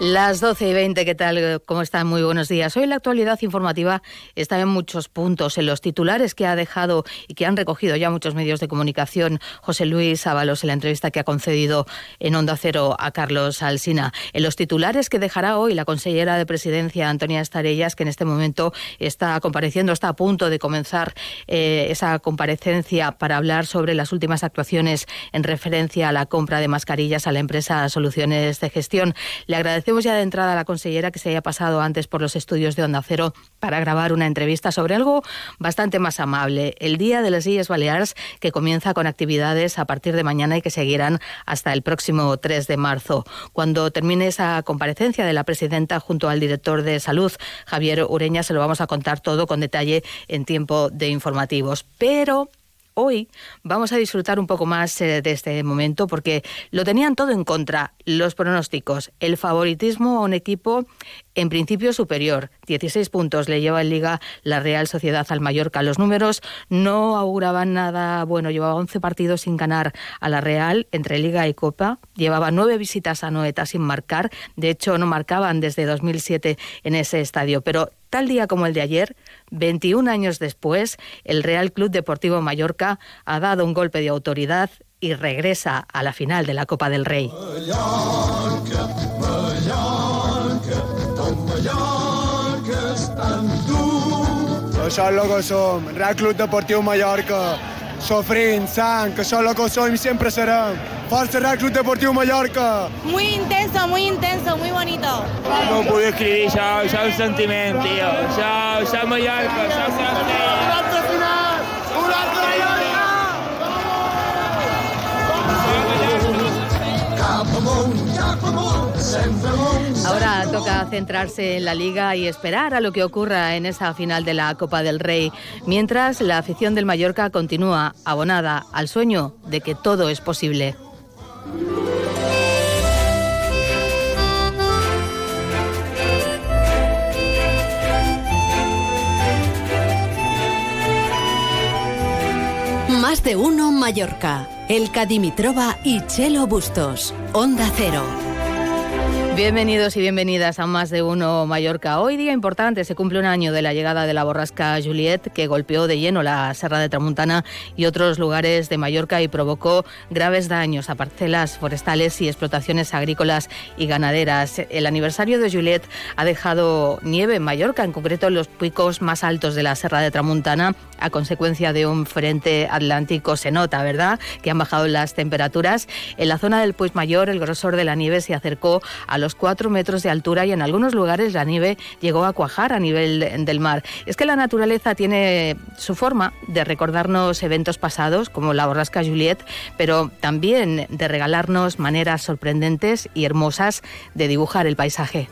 Las 12 y 20, ¿qué tal? ¿Cómo están? Muy buenos días. Hoy la actualidad informativa está en muchos puntos, en los titulares que ha dejado y que han recogido ya muchos medios de comunicación José Luis Ábalos en la entrevista que ha concedido en Onda Cero a Carlos Alsina, en los titulares que dejará hoy la consellera de Presidencia Antonia Estarellas, que en este momento está compareciendo, está a punto de comenzar eh, esa comparecencia para hablar sobre las últimas actuaciones en referencia a la compra de mascarillas a la empresa Soluciones de Gestión. Le agradecemos Agradecemos ya de entrada a la consellera que se haya pasado antes por los estudios de Onda Cero para grabar una entrevista sobre algo bastante más amable, el Día de las Illes Baleares, que comienza con actividades a partir de mañana y que seguirán hasta el próximo 3 de marzo. Cuando termine esa comparecencia de la presidenta junto al director de salud, Javier Ureña, se lo vamos a contar todo con detalle en tiempo de informativos. Pero hoy vamos a disfrutar un poco más eh, de este momento porque lo tenían todo en contra, los pronósticos, el favoritismo a un equipo en principio superior. 16 puntos le lleva en Liga la Real Sociedad al Mallorca. Los números no auguraban nada bueno. Llevaba 11 partidos sin ganar a la Real entre Liga y Copa. Llevaba nueve visitas a Noeta sin marcar. De hecho, no marcaban desde 2007 en ese estadio. Pero tal día como el de ayer, 21 años después, el Real Club Deportivo Mallorca ha dado un golpe de autoridad y regresa a la final de la Copa del Rey. Això és el que som, Real Club Deportiu Mallorca, sofrint, sang, que que som i sempre serem. Força Real Club Deportiu Mallorca! Muy intenso, muy intenso, muy bonito. No puc escriure això, això és un sentiment, tio. Això, això és Mallorca, això és Mallorca. Un altre final! Un altre Mallorca! Cap amunt, cap amunt, sempre amunt. Ahora toca centrarse en la liga y esperar a lo que ocurra en esa final de la Copa del Rey, mientras la afición del Mallorca continúa abonada al sueño de que todo es posible. Más de uno Mallorca. El Cadimitrova y Chelo Bustos. Onda Cero. Bienvenidos y bienvenidas a Más de Uno Mallorca. Hoy día importante, se cumple un año de la llegada de la borrasca Juliet, que golpeó de lleno la Serra de Tramuntana y otros lugares de Mallorca y provocó graves daños a parcelas forestales y explotaciones agrícolas y ganaderas. El aniversario de Juliet ha dejado nieve en Mallorca, en concreto en los picos más altos de la Serra de Tramuntana, a consecuencia de un frente atlántico. Se nota, ¿verdad?, que han bajado las temperaturas. En la zona del Puig Mayor, el grosor de la nieve se acercó a los 4 metros de altura y en algunos lugares la nieve llegó a cuajar a nivel del mar. Es que la naturaleza tiene su forma de recordarnos eventos pasados, como la borrasca Juliet, pero también de regalarnos maneras sorprendentes y hermosas de dibujar el paisaje.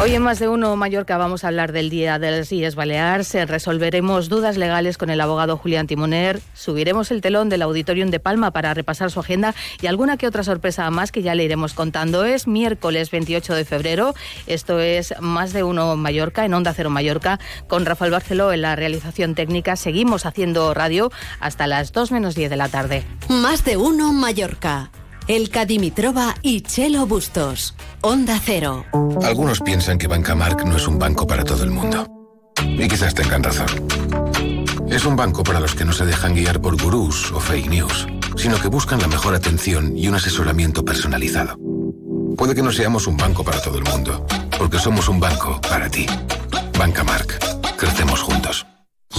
Hoy en Más de Uno Mallorca vamos a hablar del Día de las Illes Baleares, resolveremos dudas legales con el abogado Julián Timoner, subiremos el telón del Auditorium de Palma para repasar su agenda y alguna que otra sorpresa más que ya le iremos contando. Es miércoles 28 de febrero, esto es Más de Uno Mallorca, en Onda Cero Mallorca, con Rafael Barceló en la realización técnica. Seguimos haciendo radio hasta las 2 menos 10 de la tarde. Más de Uno Mallorca. El Cadimitrova y Chelo Bustos. Onda Cero. Algunos piensan que Bancamark no es un banco para todo el mundo. Y quizás tengan razón. Es un banco para los que no se dejan guiar por gurús o fake news, sino que buscan la mejor atención y un asesoramiento personalizado. Puede que no seamos un banco para todo el mundo, porque somos un banco para ti. Bancamark. Crecemos juntos.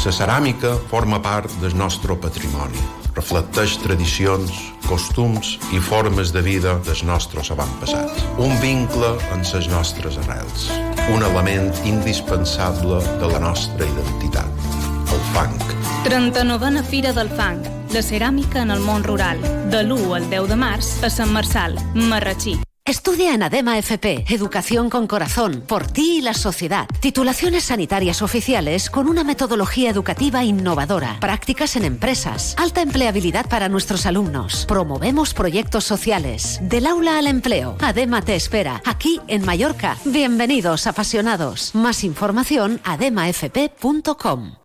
La ceràmica forma part del nostre patrimoni. Reflecteix tradicions, costums i formes de vida dels nostres avantpassats. Un vincle amb les nostres arrels. Un element indispensable de la nostra identitat. El fang. 39a Fira del Fang. La ceràmica en el món rural. De l'1 al 10 de març a Sant Marçal, Marratxí. Estudia en ADEMA FP, Educación con Corazón, por ti y la sociedad. Titulaciones sanitarias oficiales con una metodología educativa innovadora, prácticas en empresas, alta empleabilidad para nuestros alumnos. Promovemos proyectos sociales. Del aula al empleo. ADEMA te espera, aquí en Mallorca. Bienvenidos, apasionados. Más información, ademafp.com.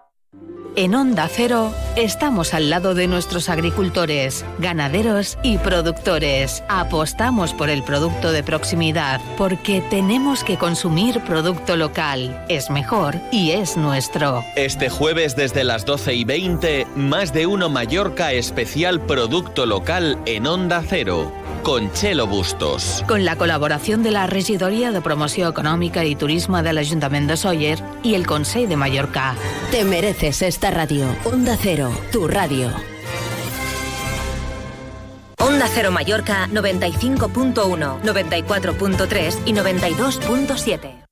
En Onda Cero estamos al lado de nuestros agricultores, ganaderos y productores. Apostamos por el producto de proximidad porque tenemos que consumir producto local. Es mejor y es nuestro. Este jueves desde las 12 y 20, más de uno Mallorca especial producto local en Onda Cero con Chelo Bustos. Con la colaboración de la Regidoria de Promoción Económica y Turismo del Ayuntamiento de Sóller y el Consejo de Mallorca. Te mereces esta radio. Onda Cero, tu radio. Onda Cero Mallorca 95.1, 94.3 y 92.7.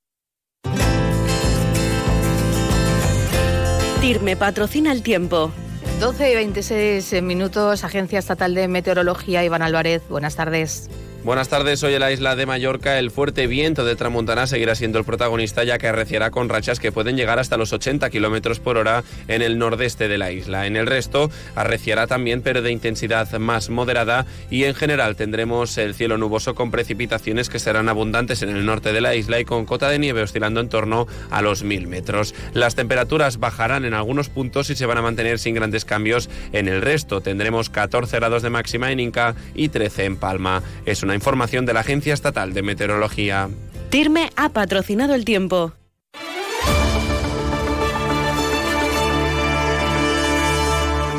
TIRME patrocina el tiempo. 12 y 26 minutos, Agencia Estatal de Meteorología, Iván Álvarez, buenas tardes. Buenas tardes, hoy en la isla de Mallorca el fuerte viento de Tramontana seguirá siendo el protagonista ya que arreciará con rachas que pueden llegar hasta los 80 kilómetros por hora en el nordeste de la isla. En el resto arreciará también pero de intensidad más moderada y en general tendremos el cielo nuboso con precipitaciones que serán abundantes en el norte de la isla y con cota de nieve oscilando en torno a los 1000 metros. Las temperaturas bajarán en algunos puntos y se van a mantener sin grandes cambios en el resto. Tendremos 14 grados de máxima en Inca y 13 en Palma. Es una información de la Agencia Estatal de Meteorología. TIRME ha patrocinado el tiempo.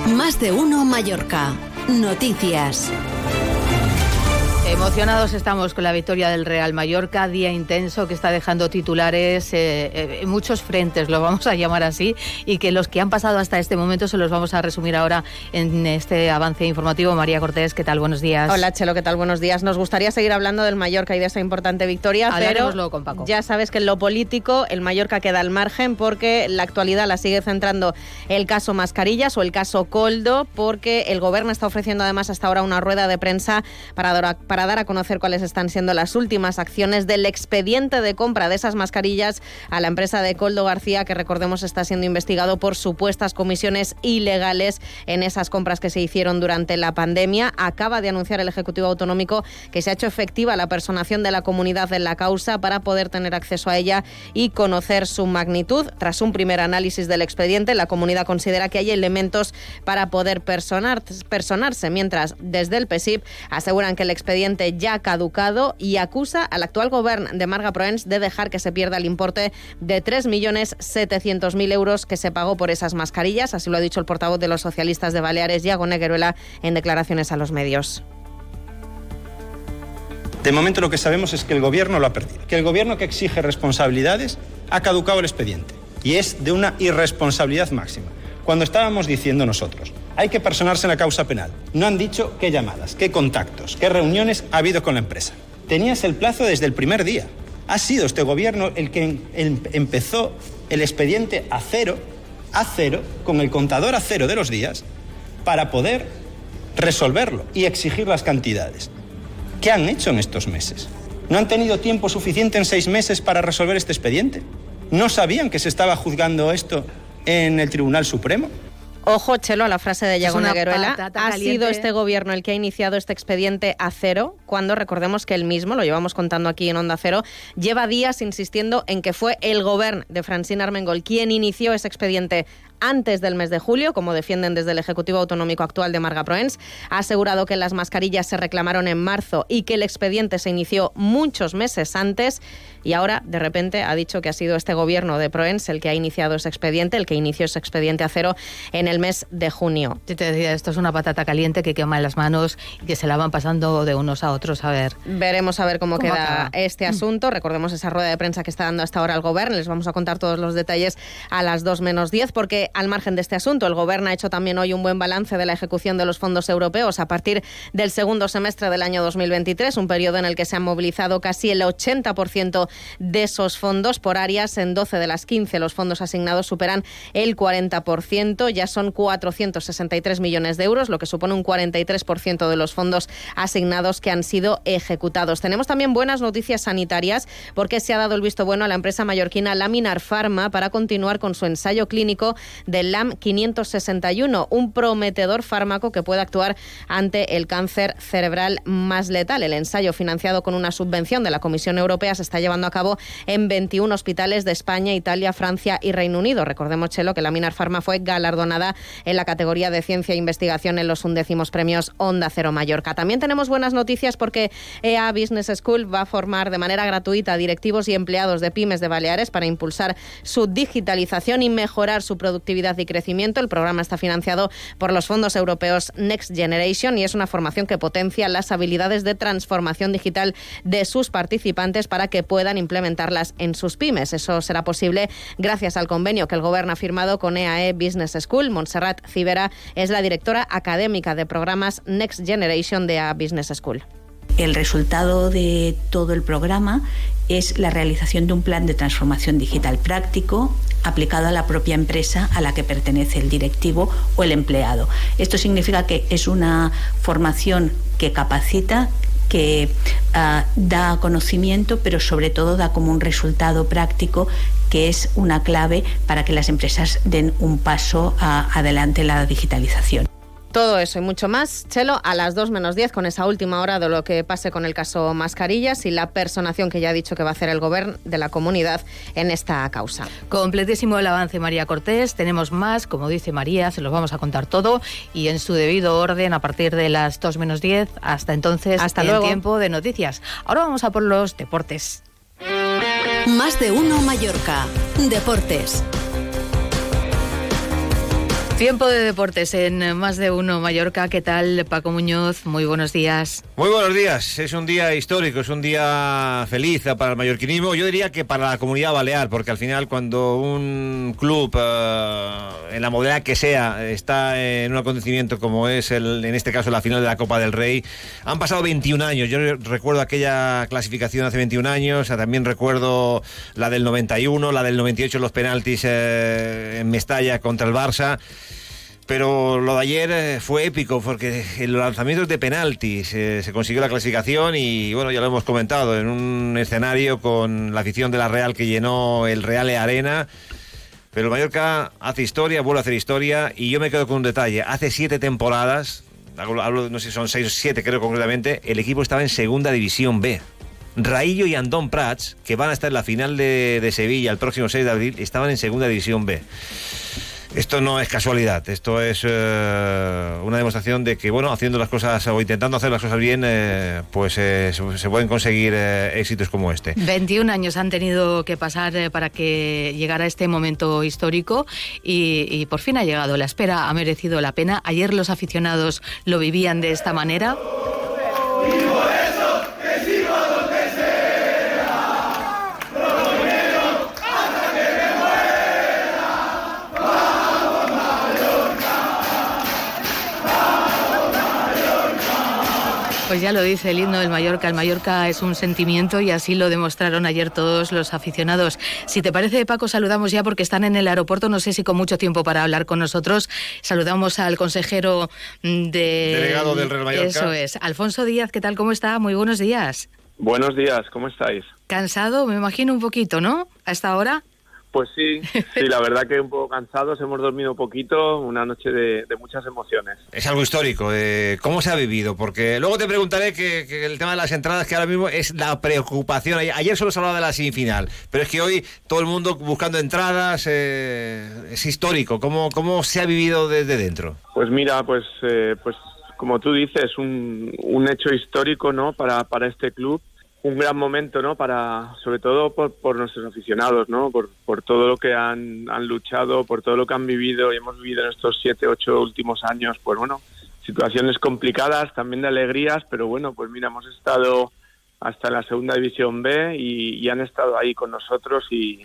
Más de uno Mallorca. Noticias. Emocionados estamos con la victoria del Real Mallorca, día intenso que está dejando titulares eh, eh, en muchos frentes, lo vamos a llamar así, y que los que han pasado hasta este momento se los vamos a resumir ahora en este avance informativo. María Cortés, ¿qué tal? Buenos días. Hola Chelo, ¿qué tal? Buenos días. Nos gustaría seguir hablando del Mallorca y de esa importante victoria, pero con Paco. ya sabes que en lo político el Mallorca queda al margen porque la actualidad la sigue centrando el caso Mascarillas o el caso Coldo, porque el gobierno está ofreciendo además hasta ahora una rueda de prensa para, para dar a conocer cuáles están siendo las últimas acciones del expediente de compra de esas mascarillas a la empresa de Coldo García, que recordemos está siendo investigado por supuestas comisiones ilegales en esas compras que se hicieron durante la pandemia. Acaba de anunciar el Ejecutivo Autonómico que se ha hecho efectiva la personación de la comunidad en la causa para poder tener acceso a ella y conocer su magnitud. Tras un primer análisis del expediente, la comunidad considera que hay elementos para poder personar, personarse, mientras desde el PSIP aseguran que el expediente ya caducado y acusa al actual gobierno de Marga Proens de dejar que se pierda el importe de 3.700.000 euros que se pagó por esas mascarillas. Así lo ha dicho el portavoz de los socialistas de Baleares, Iago Negueruela, en declaraciones a los medios. De momento lo que sabemos es que el gobierno lo ha perdido, que el gobierno que exige responsabilidades ha caducado el expediente y es de una irresponsabilidad máxima. Cuando estábamos diciendo nosotros, hay que personarse en la causa penal. No han dicho qué llamadas, qué contactos, qué reuniones ha habido con la empresa. Tenías el plazo desde el primer día. Ha sido este gobierno el que empezó el expediente a cero, a cero, con el contador a cero de los días, para poder resolverlo y exigir las cantidades. ¿Qué han hecho en estos meses? ¿No han tenido tiempo suficiente en seis meses para resolver este expediente? ¿No sabían que se estaba juzgando esto en el Tribunal Supremo? Ojo, Chelo, a la frase de Yago Negueruela. Ha sido este gobierno el que ha iniciado este expediente a cero, cuando recordemos que él mismo, lo llevamos contando aquí en Onda Cero, lleva días insistiendo en que fue el gobierno de Francine Armengol quien inició ese expediente antes del mes de julio, como defienden desde el Ejecutivo Autonómico actual de Marga Proens. Ha asegurado que las mascarillas se reclamaron en marzo y que el expediente se inició muchos meses antes y ahora de repente ha dicho que ha sido este gobierno de Proens el que ha iniciado ese expediente, el que inició ese expediente a cero en el mes de junio. Yo te decía, esto es una patata caliente que quema en las manos y que se la van pasando de unos a otros a ver. Veremos a ver cómo, queda este mm. asunto. Recordemos esa rueda de prensa que está dando hasta ahora el gobierno. Les vamos a contar todos los detalles a las 2 menos 10 porque al margen de este asunto, el Gobierno ha hecho también hoy un buen balance de la ejecución de los fondos europeos a partir del segundo semestre del año 2023, un periodo en el que se han movilizado casi el 80% de esos fondos por áreas. En 12 de las 15 los fondos asignados superan el 40%, ya son 463 millones de euros, lo que supone un 43% de los fondos asignados que han sido ejecutados. Tenemos también buenas noticias sanitarias porque se ha dado el visto bueno a la empresa mallorquina Laminar Pharma para continuar con su ensayo clínico del LAM 561, un prometedor fármaco que puede actuar ante el cáncer cerebral más letal. El ensayo financiado con una subvención de la Comisión Europea se está llevando a cabo en 21 hospitales de España, Italia, Francia y Reino Unido. Recordemos, Chelo, que Laminar Pharma fue galardonada en la categoría de ciencia e investigación en los undécimos premios Onda Cero Mallorca. También tenemos buenas noticias porque EA Business School va a formar de manera gratuita directivos y empleados de pymes de Baleares para impulsar su digitalización y mejorar su productividad y crecimiento. El programa está financiado por los fondos europeos Next Generation y es una formación que potencia las habilidades de transformación digital de sus participantes para que puedan implementarlas en sus pymes. Eso será posible gracias al convenio que el Gobierno ha firmado con EAE Business School. Montserrat Cibera es la directora académica de programas Next Generation de EA Business School. El resultado de todo el programa es la realización de un plan de transformación digital práctico aplicado a la propia empresa a la que pertenece el directivo o el empleado. Esto significa que es una formación que capacita, que uh, da conocimiento, pero sobre todo da como un resultado práctico que es una clave para que las empresas den un paso uh, adelante en la digitalización. Todo eso y mucho más, Chelo, a las 2 menos 10 con esa última hora de lo que pase con el caso Mascarillas y la personación que ya ha dicho que va a hacer el gobierno de la comunidad en esta causa. Completísimo el avance, María Cortés. Tenemos más, como dice María, se los vamos a contar todo y en su debido orden a partir de las 2 menos 10. Hasta entonces, Hasta el luego. tiempo de noticias. Ahora vamos a por los deportes. Más de uno Mallorca. Deportes. Tiempo de deportes en más de uno Mallorca. ¿Qué tal, Paco Muñoz? Muy buenos días. Muy buenos días. Es un día histórico, es un día feliz para el mallorquinismo. Yo diría que para la comunidad balear, porque al final cuando un club, eh, en la modalidad que sea, está en un acontecimiento como es el, en este caso la final de la Copa del Rey, han pasado 21 años. Yo recuerdo aquella clasificación hace 21 años, también recuerdo la del 91, la del 98 los penaltis eh, en Mestalla contra el Barça. Pero lo de ayer eh, fue épico porque en los lanzamientos de penaltis se consiguió la clasificación y bueno, ya lo hemos comentado, en un escenario con la afición de la Real que llenó el Real E Arena. Pero el Mallorca hace historia, vuelve a hacer historia y yo me quedo con un detalle. Hace siete temporadas, hablo, no sé si son seis o siete creo concretamente, el equipo estaba en segunda división B. Raillo y Andón Prats, que van a estar en la final de, de Sevilla el próximo 6 de abril, estaban en segunda división B. Esto no es casualidad, esto es eh, una demostración de que, bueno, haciendo las cosas o intentando hacer las cosas bien, eh, pues eh, se, pueden conseguir éxitos como este. 21 años han tenido que pasar para que llegara este momento histórico y, y por fin ha llegado. La espera ha merecido la pena. Ayer los aficionados lo vivían de esta manera. Pues ya lo dice el himno del Mallorca. El Mallorca es un sentimiento y así lo demostraron ayer todos los aficionados. Si te parece, Paco, saludamos ya porque están en el aeropuerto. No sé si con mucho tiempo para hablar con nosotros. Saludamos al consejero de... Delegado del Real Mallorca. Eso es. Alfonso Díaz, ¿qué tal? ¿Cómo está? Muy buenos días. Buenos días, ¿cómo estáis? Cansado, me imagino un poquito, ¿no? A esta hora. Pues sí, sí, la verdad que un poco cansados, hemos dormido poquito, una noche de, de muchas emociones. Es algo histórico, eh, ¿cómo se ha vivido? Porque luego te preguntaré que, que, el tema de las entradas, que ahora mismo es la preocupación. Ayer solo se hablaba de la semifinal, pero es que hoy todo el mundo buscando entradas, eh, es histórico. ¿Cómo, ¿Cómo se ha vivido desde dentro? Pues mira, pues, eh, pues como tú dices, un, un hecho histórico ¿no? para, para este club un gran momento, ¿no? Para, sobre todo por, por nuestros aficionados, ¿no? Por, por todo lo que han, han, luchado, por todo lo que han vivido y hemos vivido en estos siete, ocho últimos años, pues bueno, situaciones complicadas, también de alegrías, pero bueno, pues mira, hemos estado hasta la segunda división B y, y han estado ahí con nosotros y,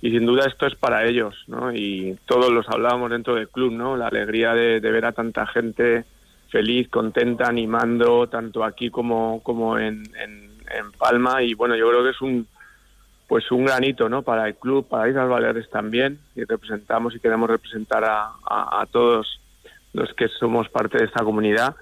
sin duda esto es para ellos, ¿no? Y todos los hablábamos dentro del club, ¿no? La alegría de, ver a tanta gente feliz, contenta, animando, tanto aquí como, como en, en, Palma. Y bueno, yo creo que es un pues un granito, ¿no? Para el club, para Islas Baleares también, y representamos y queremos representar a, a todos los que somos parte de esta comunidad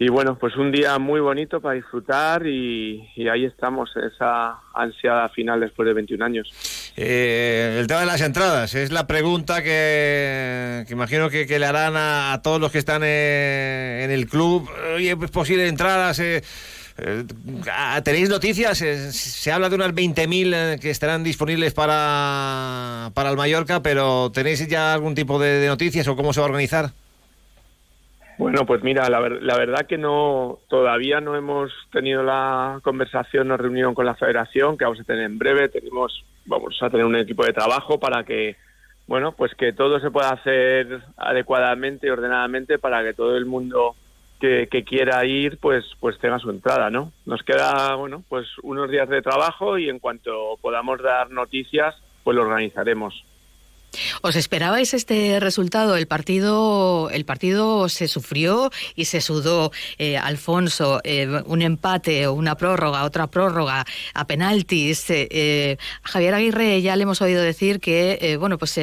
y bueno, pues un día muy bonito para disfrutar y, ahí estamos, esa ansiada final después de 21 años. Eh, el tema de las entradas es la pregunta que, imagino que, le harán a, todos los que están eh, en el club. Oye, ¿es posible entradas? Eh, ¿Tenéis noticias? Se habla de unas 20.000 que estarán disponibles para, para el Mallorca, pero ¿tenéis ya algún tipo de noticias o cómo se va a organizar? Bueno, pues mira, la, verdad que no, todavía no hemos tenido la conversación, o reunión con la Federación, que vamos a tener en breve. Tenemos, vamos a tener un equipo de trabajo para que, bueno, pues que todo se pueda hacer adecuadamente y ordenadamente para que todo el mundo que, que, quiera ir, pues, pues tenga su entrada, ¿no? Nos queda, bueno, pues unos días de trabajo y en cuanto podamos dar noticias, pues lo organizaremos. ¿Os esperabais este resultado? El partido, el partido se sufrió y se sudó. Eh, Alfonso, eh, un empate, una prórroga, otra prórroga, a penaltis. Eh, a Javier Aguirre ya le hemos oído decir que, bueno, pues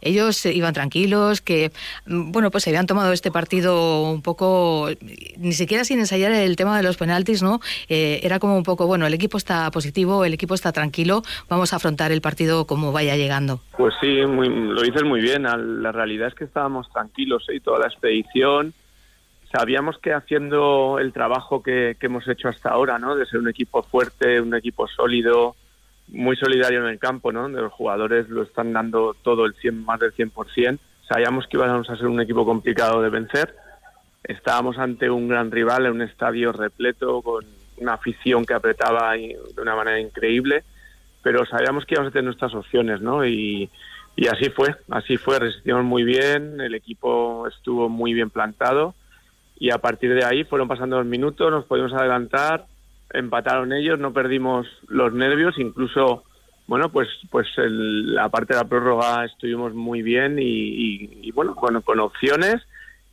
ellos iban tranquilos, que, mm, bueno, pues se habían tomado este partido un poco, ni siquiera sin ensayar el tema de los penaltis, ¿no? era como un poco, bueno, el equipo está positivo, el equipo está tranquilo, vamos a afrontar el partido como vaya llegando. Pues sí, muy lo dices muy bien. La realidad es que estábamos tranquilos ¿eh? y toda la expedición. Sabíamos que haciendo el trabajo que, hemos hecho hasta ahora, ¿no? De ser un equipo fuerte, un equipo sólido, muy solidario en el campo, ¿no? Donde los jugadores lo están dando todo el 100, más del 100%. Sabíamos que íbamos a ser un equipo complicado de vencer. Estábamos ante un gran rival en un estadio repleto con una afición que apretaba de una manera increíble, pero sabíamos que íbamos a tener nuestras opciones, ¿no? Y, y así fue, así fue, resistimos muy bien, el equipo estuvo muy bien plantado y a partir de ahí fueron pasando los minutos, nos pudimos adelantar, empataron ellos, no perdimos los nervios, incluso, bueno, pues pues la parte de la prórroga estuvimos muy bien y, bueno, con, opciones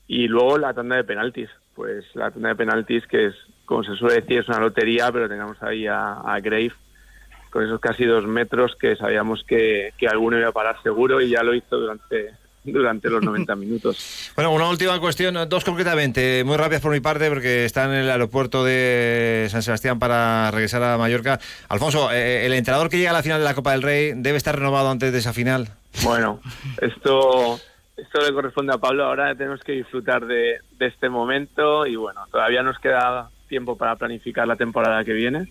y luego la tanda de penaltis, pues la tanda de penaltis que es, como se suele decir, es una lotería, pero tengamos ahí a, a Grave con esos casi dos metros que sabíamos que, que alguno iba a parar seguro y ya lo hizo durante, durante los 90 minutos. Bueno, una última cuestión, dos concretamente, muy rápidas por mi parte, porque está en el aeropuerto de San Sebastián para regresar a Mallorca. Alfonso, eh, ¿el entrenador que llega a la final de la Copa del Rey debe estar renovado antes de esa final? Bueno, esto, esto le corresponde a Pablo. Ahora tenemos que disfrutar de, de este momento y bueno, todavía nos queda tiempo para planificar la temporada que viene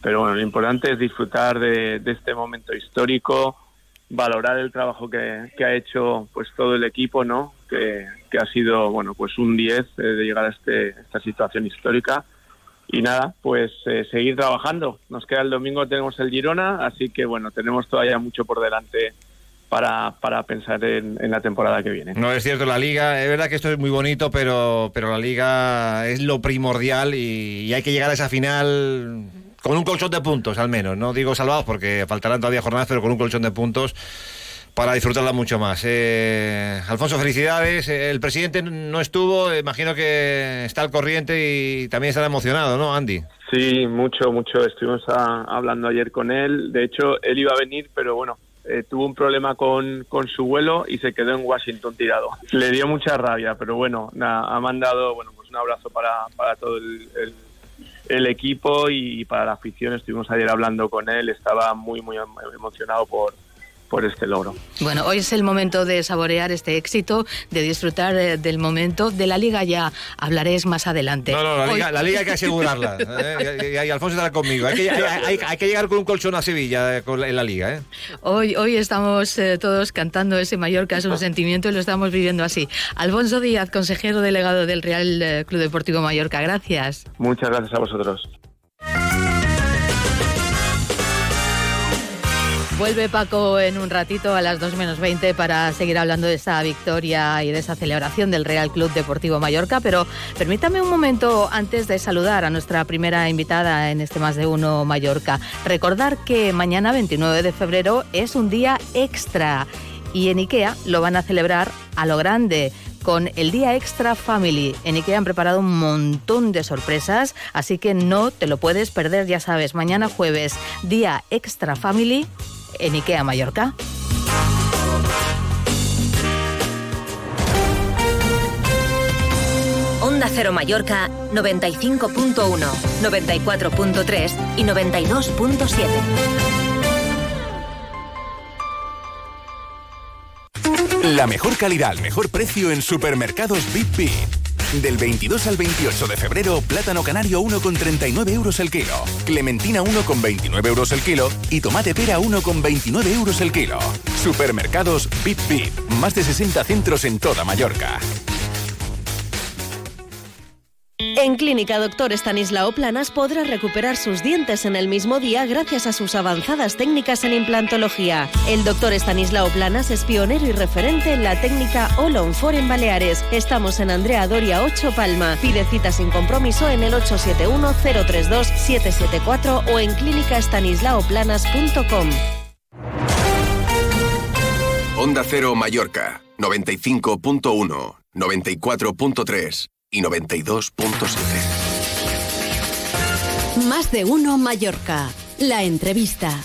pero bueno, lo importante es disfrutar de, este momento histórico, valorar el trabajo que, ha hecho pues todo el equipo, ¿no? Que, ha sido, bueno, pues un 10 eh, de llegar a este, esta situación histórica. Y nada, pues eh, seguir trabajando. Nos queda el domingo, tenemos el Girona, así que bueno, tenemos todavía mucho por delante para, para pensar en, la temporada que viene. No es cierto, la liga, es verdad que esto es muy bonito, pero, pero la liga es lo primordial y hay que llegar a esa final con un colchón de puntos al menos, no digo salvados porque faltarán todavía jornadas, pero con un colchón de puntos para disfrutarla mucho más. Eh, Alfonso, felicidades. Eh, el presidente no estuvo, imagino que está al corriente y también estará emocionado, ¿no, Andy? Sí, mucho, mucho. Estuvimos hablando ayer con él. De hecho, él iba a venir, pero bueno, eh, tuvo un problema con, con, su vuelo y se quedó en Washington tirado. Le dio mucha rabia, pero bueno, ha mandado bueno, pues un abrazo para, para todo el el equipo y para la afición. Estuvimos ayer hablando con él, estaba muy, muy emocionado por, por este logro. Bueno, hoy es el momento de saborear este éxito, de disfrutar eh, del momento. De la liga ya hablaréis más adelante. No, no, la, liga, la liga, hay que asegurarla. ¿eh? y, Alfonso estará conmigo. Hay que, hay, que, llegar con un colchón a Sevilla eh, en la liga. ¿eh? Hoy, hoy estamos todos cantando ese Mallorca, es un sentimiento y lo estamos viviendo así. Alfonso Díaz, consejero delegado del Real Club Deportivo Mallorca, gracias. Muchas gracias a vosotros. Vuelve Paco en un ratito a las 2 menos 20 para seguir hablando de esa victoria y de esa celebración del Real Club Deportivo Mallorca, pero permítame un momento antes de saludar a nuestra primera invitada en este Más de Uno Mallorca. Recordar que mañana 29 de febrero es un día extra y en IKEA lo van a celebrar a lo grande con el Día Extra Family. En IKEA han preparado un montón de sorpresas, así que no te lo puedes perder, ya sabes, mañana jueves, Día Extra Family en IKEA Mallorca. Onda Cero Mallorca 95.1, 94.3 y 92.7. La mejor calidad al mejor precio en supermercados Bip. Del 22 al 28 de febrero, plátano canario 1,39 euros el kilo, clementina 1,29 euros el kilo y tomate pera 1,29 euros el kilo. Supermercados Bip Bip. Más de 60 centros en toda Mallorca. En Clínica Doctor Estanislao Planas podrá recuperar sus dientes en el mismo día gracias a sus avanzadas técnicas en implantología. El doctor Estanislao Planas es pionero y referente en la técnica All on Four en Baleares. Estamos en Andrea Doria 8 Palma. Pide cita sin compromiso en el 871-032-774 o en clínicaestanislaoplanas.com. Onda Cero Mallorca, 95.1, 94.3 y 92.7. Más de uno Mallorca. La entrevista.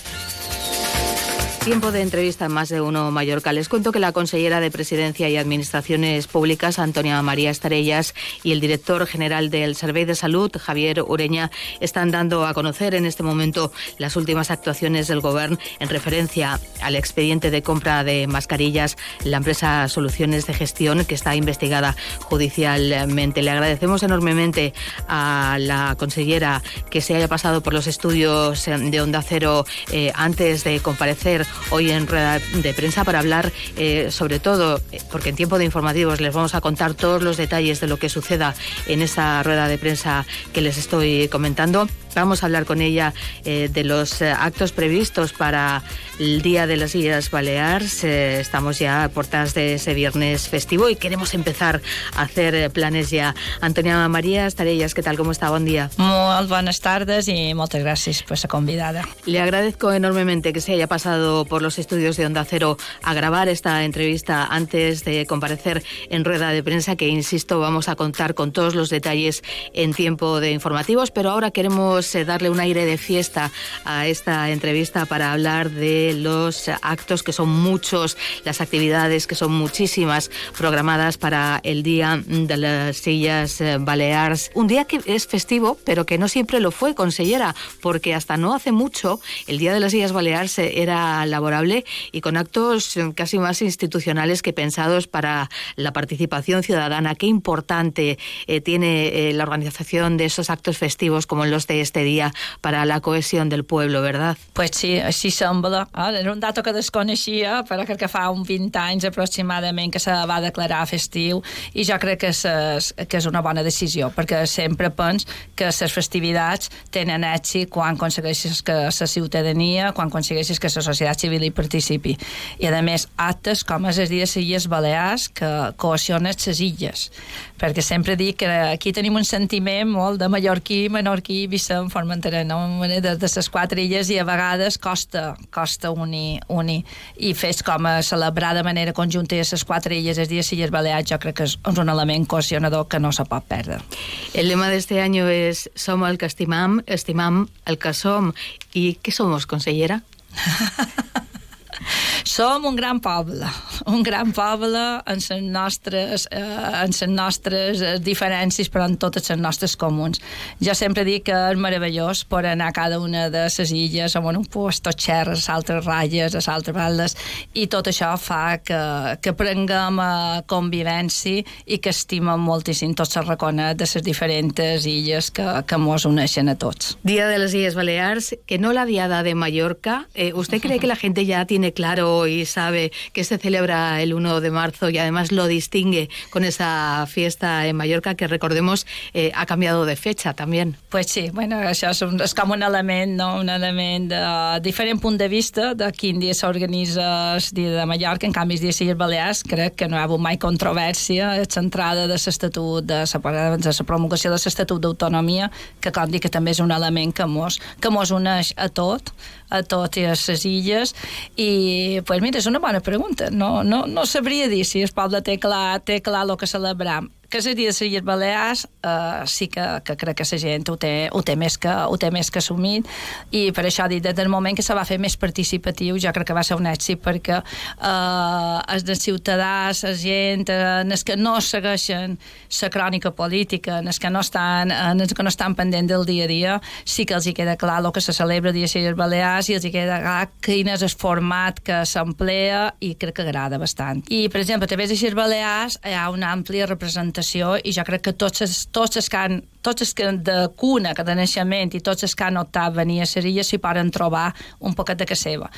Tiempo de entrevista en más de uno Mallorca. Les cuento que la consellera de Presidencia y Administraciones Públicas, Antonia María Estarellas, y el director general del Servicio de Salud, Javier Ureña, están dando a conocer en este momento las últimas actuaciones del Gobierno en referencia al expediente de compra de mascarillas, la empresa Soluciones de Gestión, que está investigada judicialmente. Le agradecemos enormemente a la consellera que se haya pasado por los estudios de Onda Cero eh, antes de comparecer hoy en rueda de prensa para hablar eh, sobre todo, eh, porque en tiempo de informativos les vamos a contar todos los detalles de lo que suceda en esa rueda de prensa que les estoy comentando. Vamos a hablar con ella eh, de los eh, actos previstos para el Día de las Islas Baleares. Eh, estamos ya a puertas de ese viernes festivo y queremos empezar a hacer eh, planes ya. Antonia María Estarellas, ¿qué tal? ¿Cómo está? Buen día. Molt bones tardes i moltes gràcies per ser convidada. Le agradezco enormemente que se haya pasado por los estudios de Onda Cero a grabar esta entrevista antes de comparecer en rueda de prensa, que insisto, vamos a contar con todos los detalles en tiempo de informativos, pero ahora queremos eh, darle un aire de fiesta a esta entrevista para hablar de los actos que son muchos, las actividades que son muchísimas programadas para el Día de las Sillas eh, Baleares. Un día que es festivo, pero que no siempre lo fue, consellera, porque hasta no hace mucho el Día de las Sillas Baleares era laborable y con actos eh, casi más institucionales que pensados para la participación ciudadana. Qué importante eh, tiene eh, la organización de esos actos festivos como los de este día para la cohesión del pueblo, ¿verdad? Pues sí, així sembla. Eh? Era un dato que desconeixia, però crec que fa uns 20 anys aproximadament que se va declarar festiu i jo crec que és, que és una bona decisió, perquè sempre pens que les festivitats tenen èxit quan aconsegueixes que la ciutadania, quan aconsegueixes que la societat civil hi participi. I a més, actes com és el dia de les Illes Balears que cohesionen les illes, perquè sempre dic que aquí tenim un sentiment molt de mallorquí, menorquí, Vicent, Formentera, no? de, de les quatre illes i a vegades costa, costa unir, unir. i fes com a celebrar de manera conjunta a les quatre illes el dia de les Illes Balears jo crec que és un element cohesionador que no se pot perdre. El lema de este año es Som el que estimam, estimam el que som. ¿Y qué somos, consellera? Som un gran poble, un gran poble en les nostres, eh, en les nostres eh, diferències, però en totes les nostres comuns. Jo sempre dic que és meravellós per anar a cada una de les illes amb un puesto xerres, altres ratlles, a altres baldes, i tot això fa que, que prenguem a convivència i que estimem moltíssim tots els raconets de les diferents illes que, que mos uneixen a tots. Día de las Islas Baleares, que no la Diada de Mallorca. Eh, ¿Usted cree que la gente ya tiene claro y sabe que se celebra el 1 de marzo y además lo distingue con esa fiesta en Mallorca que recordemos eh, ha cambiado de fecha también. Pues sí, bueno, això és, un, és com un element, no? un element de diferent punt de vista de quin dia s'organitza el dia de Mallorca, en canvi el dia de Illes Balears crec que no hi ha hagut mai controvèrsia centrada de l'Estatut, de la promulgació de l'Estatut d'autonomia, que com dic que també és un element que mos, que mos uneix a tot, a totes les illes, i pues mira, és una bona pregunta, no, no, no sabria dir si el poble té clar, té clar el que celebram que dia de les Illes Balears eh, sí que, que crec que la gent ho té, ho, té més que, ho té més que assumit i per això dit, des del moment que se va fer més participatiu jo crec que va ser un èxit perquè eh, els de ciutadans, la gent eh, els que no segueixen la crònica política, els que no estan els que no estan pendents del dia a dia sí que els hi queda clar el que se celebra les Illes Balears i els hi queda clar quin és el format que s'emplea i crec que agrada bastant. I, per exemple, a través de les Illes Balears hi ha una àmplia representació educació i jo crec que tots els, tots els que han tots els que de cuna, que de naixement i tots els que han optat venir a Serilla s'hi poden trobar un poquet de casa seva.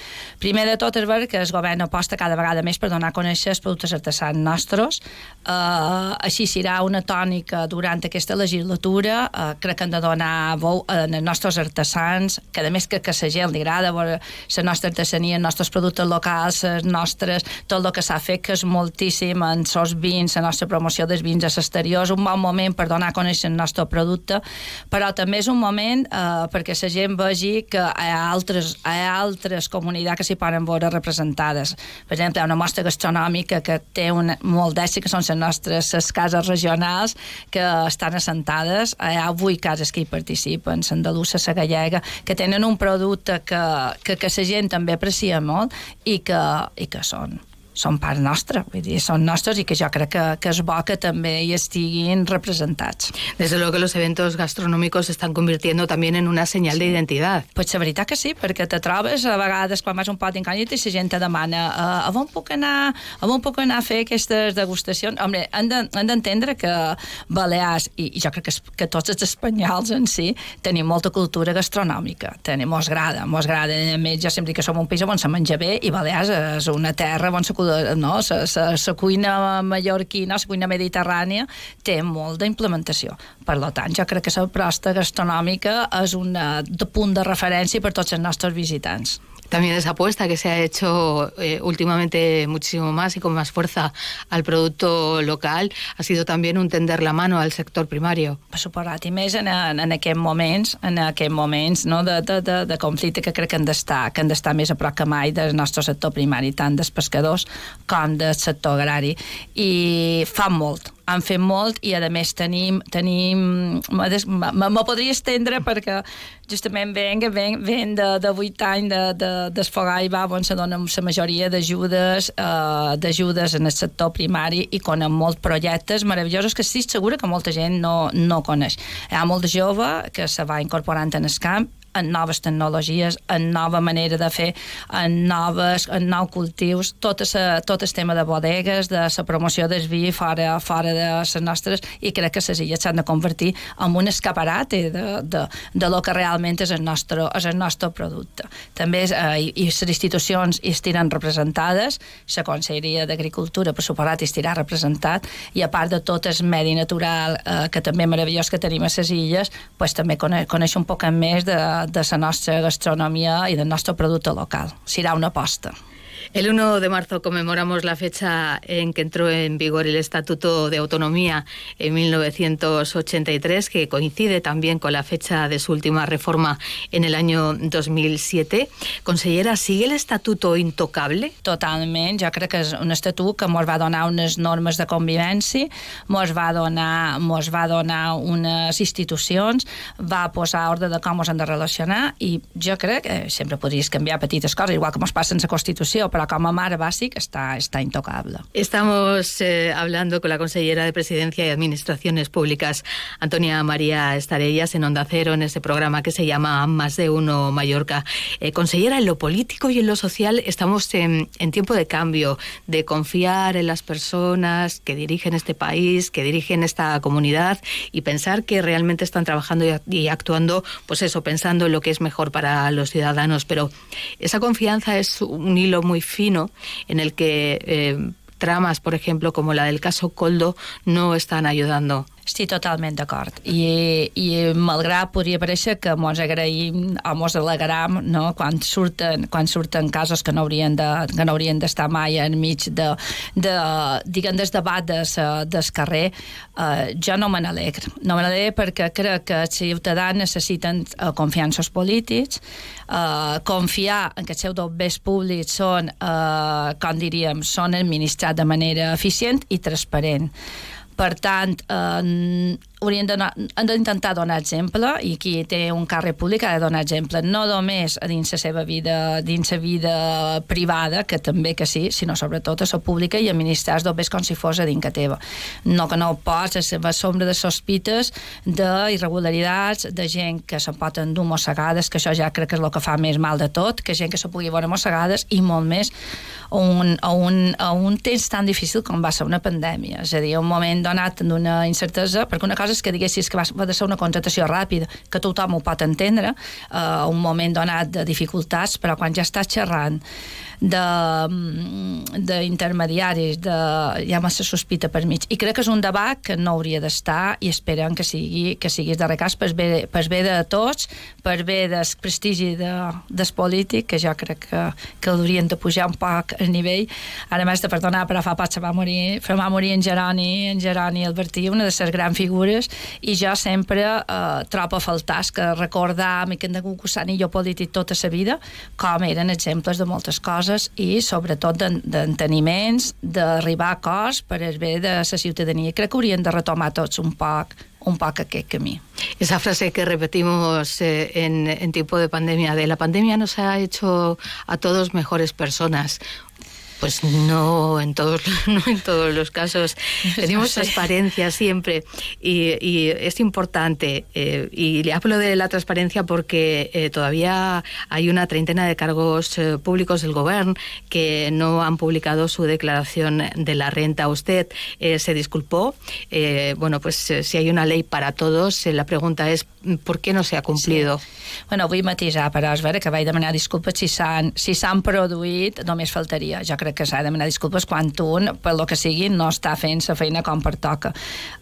Primer de tot és ver que el govern aposta cada vegada més per donar a conèixer els productes artesans nostres. Uh, així serà una tònica durant aquesta legislatura. Uh, crec que hem de donar veu a els nostres artesans, que a més que, que la gent li agrada veure la nostra artesania, els nostres productes locals, les nostres, tot el que s'ha fet, que és moltíssim en els vins, la nostra promoció dels vins a l'exterior, és un bon moment per donar a conèixer el nostre producte, però també és un moment eh, perquè la gent vegi que hi ha altres, hi ha altres comunitats que s'hi poden veure representades. Per exemple, hi ha una mostra gastronòmica que té un, molt d'èxit, que són les nostres les cases regionals que estan assentades. Hi ha vuit cases que hi participen, l'Andalusa, la Gallega, que tenen un producte que, que, que la gent també aprecia molt i que, i que són són part nostra, vull dir, són nostres i que jo crec que, que és bo que també hi estiguin representats. Desde luego que los eventos gastronómicos se están convirtiendo también en una señal sí. de identidad. Pues la veritat que sí, perquè te trobes a vegades quan vas un pot incògnit i la gent te demana uh, a on puc anar a on puc anar a fer aquestes degustacions? Hombre, han d'entendre de, que Balears, i, i jo crec que, que tots els espanyols en si, tenim molta cultura gastronòmica. Tenim, mos agrada, mos agrada. A més, jo sempre dic que som un país on se menja bé i Balears és una terra on se no? la cuina mallorquina, la cuina mediterrània, té molt d'implementació. Per tant, jo crec que la prosta gastronòmica és un punt de referència per tots els nostres visitants. También esa apuesta que se ha hecho eh, últimamente muchísimo más y con más fuerza al producto local ha sido también un tender la mano al sector primario. Per suposat, i més en, en, en aquests moments, en aquests moments no, de, de, de, de conflicte que crec que han d'estar que han d'estar més a prop que mai del nostre sector primari, tant dels pescadors com del sector agrari. I fa molt, han fet molt i a més tenim, tenim me podria estendre perquè justament ven, ven, ven de, de 8 anys de, de, i va on se donen la majoria d'ajudes eh, d'ajudes en el sector primari i con molts projectes meravellosos que estic segura que molta gent no, no coneix. Hi ha molt de jove que se va incorporant en el camp en noves tecnologies, en nova manera de fer, en, noves, en nous cultius, tot, sa, tot el tema de bodegues, de la promoció del vi fora, fora de les nostres, i crec que les illes s'han de convertir en un escaparat de, de, de lo que realment és el nostre, és el nostre producte. També eh, i, les institucions hi estiran representades, la Conselleria d'Agricultura, per suposat, hi estirà representat, i a part de tot el medi natural, eh, que també meravellós que tenim a les illes, pues, també coneix, coneix un poc més de, de la nostra gastronomia i del nostre producte local. Serà una aposta. El 1 de marzo conmemoramos la fecha en que entró en vigor el Estatuto de Autonomía en 1983, que coincide también con la fecha de su última reforma en el año 2007. Consellera, ¿sigue el Estatuto intocable? Totalment. Jo crec que és un estatut que ens va donar unes normes de convivència, ens va donar, mos va donar unes institucions, va posar ordre de com ens hem de relacionar i jo crec que sempre podries canviar petites coses, igual que ens passa en la Constitució, però como mar básica está, está intocable. Estamos eh, hablando con la consellera de Presidencia y Administraciones Públicas, Antonia María Estarellas, en Onda Cero, en ese programa que se llama Más de Uno Mallorca. Eh, consellera, en lo político y en lo social estamos en, en tiempo de cambio, de confiar en las personas que dirigen este país, que dirigen esta comunidad y pensar que realmente están trabajando y actuando, pues eso, pensando en lo que es mejor para los ciudadanos. Pero esa confianza es un hilo muy fino en el que eh, tramas, por ejemplo, como la del caso Coldo, no están ayudando. Estic totalment d'acord. I, I malgrat podria parèixer que mos agraïm o mos alegram no? quan, surten, quan surten casos que no haurien de, que no haurien d'estar mai enmig de, de diguem, des debat des, des carrer, eh, jo no me n'alegro. No me n'alegro perquè crec que els ciutadans necessiten eh, confiances polítics, eh, confiar en que els seus dobbers públics són, eh, com diríem, són administrats de manera eficient i transparent. Per tant, eh, hauríem d'intentar donar exemple i qui té un càrrec públic ha de donar exemple no només dins la seva vida dins la vida privada que també que sí, sinó sobretot a la pública i administrar dobbers com si fos a dins que teva. No que no pots a sombra de sospites d'irregularitats de gent que se'n pot endur mossegades que això ja crec que és el que fa més mal de tot que gent que se pugui veure mossegades i molt més a un, a un, a un temps tan difícil com va ser una pandèmia. És a dir, un moment donat d'una incertesa perquè una cosa és que diguessis que va, va ser una contractació ràpida, que tothom ho pot entendre, uh, un moment donat de dificultats, però quan ja estàs xerrant d'intermediaris, de, de, hi ha massa sospita per mig. I crec que és un debat que no hauria d'estar i esperem que sigui, que sigui de recàs per bé, per bé de tots, per bé del prestigi de, del polític, que jo crec que, que haurien de pujar un poc el nivell. Ara m'has de perdonar, però fa poc se va morir, però va morir en Geroni, en Geroni Albertí, una de les grans figures, i jo sempre eh, trobo a faltar que recordar que hem de concursar jo polític tota la vida, com eren exemples de moltes coses coses i sobretot d'enteniments, d'arribar a acords per el bé de la ciutadania. Crec que haurien de retomar tots un poc un poc aquest camí. Esa frase que repetimos eh, en, en tiempo de pandemia, de la pandemia nos ha hecho a todos mejores personas. Pues no en todos, no en todos los casos. Tenemos transparencia siempre y, y es importante. Eh, y le hablo de la transparencia porque eh, todavía hay una treintena de cargos eh, públicos del gobierno que no han publicado su declaración de la renta. Usted se disculpó. Bueno, pues si hay una ley para todos, la pregunta es ¿por qué no se ha cumplido? Sí. Bueno, vull matisar, però és vera que vaig demanar disculpes si s'han si produït, només faltaria. Jo crec que s'ha de demanar disculpes quan un, per lo que sigui, no està fent la feina com pertoca.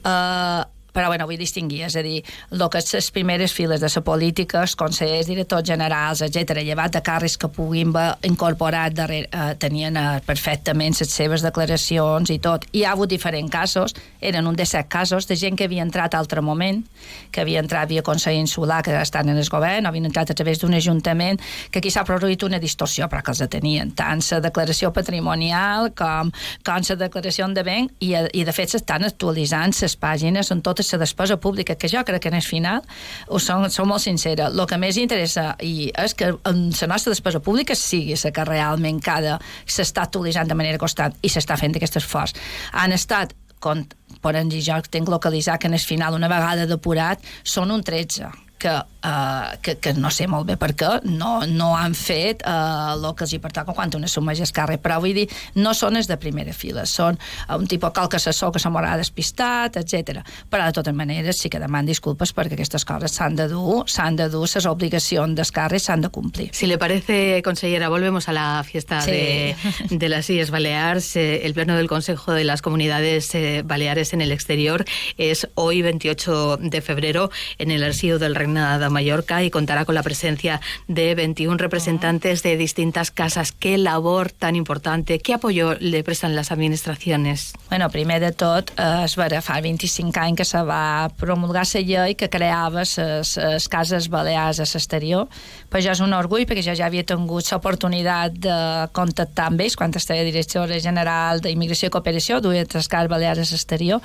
Uh, però bueno, vull distingir, és a dir, el que les primeres files de la política, els consellers, directors generals, etc, llevat de càrrecs que puguin haver incorporat darrere, eh, tenien eh, perfectament les seves declaracions i tot. Hi ha hagut diferents casos, eren un de set casos de gent que havia entrat a altre moment, que havia entrat via Consell Insular, que estan en el govern, havien entrat a través d'un ajuntament, que aquí s'ha produït una distorsió, però que els tenien, tant la declaració patrimonial com, com la declaració de banc, i, i de fet s'estan actualitzant les pàgines en totes la despesa pública, que jo crec que en el final ho som, som molt sincera. El que més interessa i és que la nostra despesa pública sigui la que realment cada s'està actualitzant de manera constant i s'està fent aquest esforç. Han estat com, per dir, jo tinc localitzat que en el final, una vegada depurat, són un 13 que, uh, que, que no sé molt bé per què no, no han fet uh, el que els hi pertoca quan una suma es carrer però vull dir, no són els de primera fila són un tipus calca assessor que se m'haurà despistat, etc. però de totes maneres sí que deman disculpes perquè aquestes coses s'han de dur, s'han de dur les obligacions del carrer s'han de complir. Si le parece, consellera, volvemos a la fiesta sí. de, de las Islas Baleares. Eh, el pleno del Consejo de las Comunidades eh, Baleares en el exterior es hoy 28 de febrero en el archivo del Reino de Mallorca y contará con la presencia de 21 representantes de distintas casas. Qué labor tan importante, qué apoyo le prestan las administraciones? Bueno, primer de tot, eh, es vera, fa 25 anys que se va promulgar la llei que creava les cases balears a l'exterior, però ja és un orgull perquè jo ja havia tingut l'oportunitat de contactar amb ells quan estava directora general d'Immigració i Cooperació, duia les cases balears a l'exterior,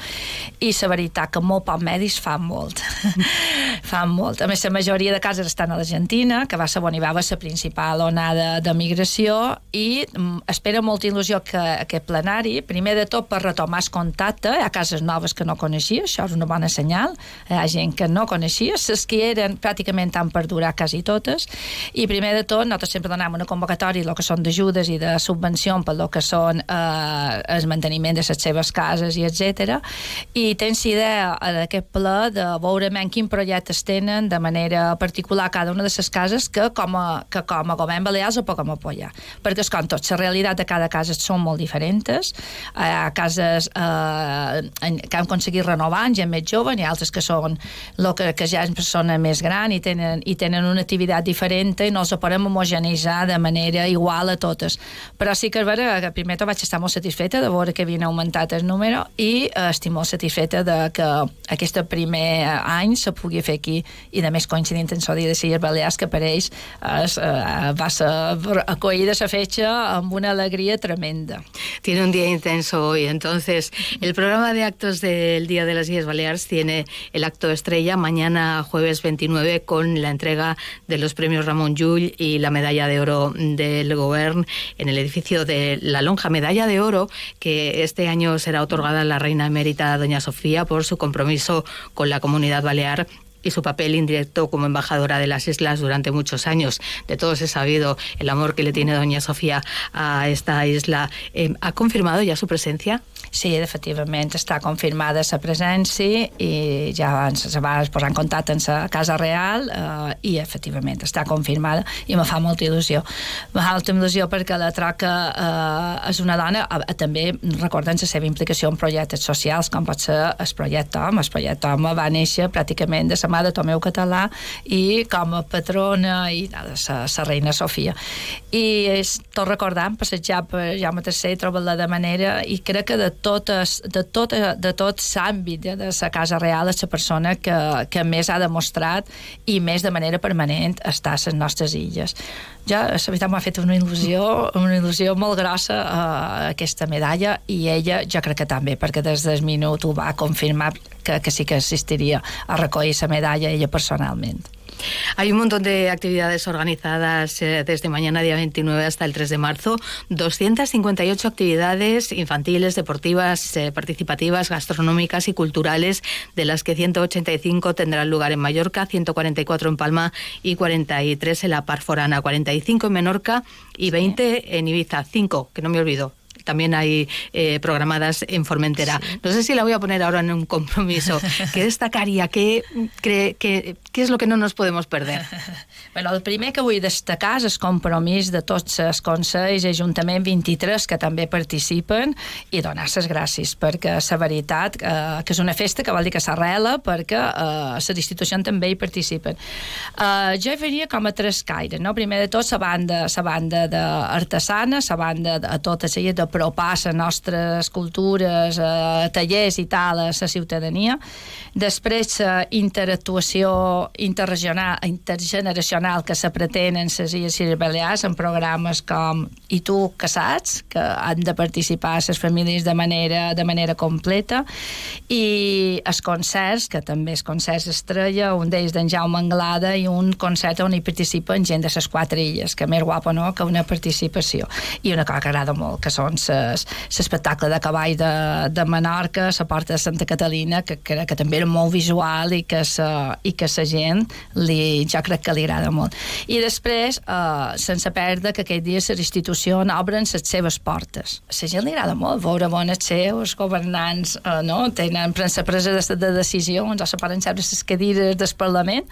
i la veritat que molt poc medis fan molt. fan molt. A més, la majoria de cases estan a l'Argentina, que va ser on hi va la principal onada de migració, i mm, espera molta il·lusió que aquest plenari, primer de tot per retomar el contacte, hi ha cases noves que no coneixia, això és una bona senyal, hi ha gent que no coneixia, les que eren pràcticament han perdurat quasi totes, i primer de tot nosaltres sempre donem una convocatòria el que són d'ajudes i de subvenció per el que són eh, el manteniment de les seves cases i etc. I tens idea d'aquest ple de veure quin projectes tenen de manera manera particular cada una de les cases que com a, que com a govern balears ho puguem apoyar. Perquè, és com tot, la realitat de cada casa són molt diferents. Hi ha cases eh, que han aconseguit renovar, gent més jove, hi ha altres que són lo que, que ja és persona més gran i tenen, i tenen una activitat diferent i no els podem homogeneitzar de manera igual a totes. Però sí que és vera que primer vaig estar molt satisfeta de veure que havien augmentat el número i eh, estic molt satisfeta de que aquest primer any se pugui fer aquí i de més coincidint en dia de Silles Balears que ells es, eh, va ser acollida la fecha amb una alegría tremenda. Tiene un día intenso hoy, entonces el programa de actos del Día de las Islas Baleares tiene el acto estrella mañana jueves 29 con la entrega de los premios Ramón Llull y la medalla de oro del Govern en el edificio de La Lonja, medalla de oro que este año será otorgada a la reina emérita doña Sofía por su compromiso con la comunidad balear y su papel indirecto como embajadora de las islas durante muchos años. De todos he sabido el amor que le tiene doña Sofía a esta isla. Eh, ¿Ha confirmado ya su presencia? Sí, efectivament, està confirmada la presència i ja se va posar en contacte amb la Casa Real eh, i efectivament està confirmada i me fa molta il·lusió. Me fa molta il·lusió perquè la Troca eh, és una dona, eh, també recordem la seva implicació en projectes socials com pot ser el projecte Home. El projecte Home va néixer pràcticament de la de Tomeu Català i com a patrona i de la, la reina Sofia. I és tot recordant, passejar per Jaume III, trobar-la de manera i crec que de totes, de tot, de tot l'àmbit de, de la Casa Real és la persona que, que més ha demostrat i més de manera permanent està a les nostres illes. Ja, la veritat, m'ha fet una il·lusió, una il·lusió molt grossa uh, aquesta medalla i ella jo crec que també, perquè des del minut ho va confirmar que, que sí que assistiria a recollir la medalla ella personalment. Hay un montón de actividades organizadas eh, desde mañana día 29 hasta el 3 de marzo, 258 actividades infantiles, deportivas, eh, participativas, gastronómicas y culturales, de las que 185 tendrán lugar en Mallorca, 144 en Palma y 43 en la Parforana, 45 en Menorca y 20 en Ibiza, 5, que no me olvido, también hay eh, programadas en Formentera. Sí. No sé si la voy a poner ahora en un compromiso. ¿Qué destacaría? ¿Qué, cree, qué, ¿Qué és el que no nos podemos perder? bueno, el primer que vull destacar és el compromís de tots els consells i Ajuntament 23 que també participen i donar les gràcies perquè la veritat eh, que és una festa que vol dir que s'arrela perquè eh, les institucions també hi participen. Eh, jo hi faria com a tres caires, no? Primer de tot la banda, la banda d'artesana, la banda de, tota la de apropar les nostres cultures, eh, tallers i tal a la ciutadania. Després la interactuació interregional, intergeneracional que se pretén en les Illes Balears en programes com I tu que saps, que han de participar les famílies de manera, de manera completa. I els concerts, que també és concerts estrella, un d'ells d'en Jaume Anglada i un concert on hi participen gent de les quatre illes, que més guapo no? Que una participació. I una cosa que agrada molt, que són l'espectacle de cavall de, de Menorca, la porta de Santa Catalina, que, que, que també era molt visual i que i que la gent li, jo crec que li agrada molt. I després, eh, sense perdre que aquell dia les institucions obren les seves portes. A la gent li agrada molt veure bones seus, governants, eh, no? tenen presa presa de, de decisions, o se poden seure les cadires del Parlament,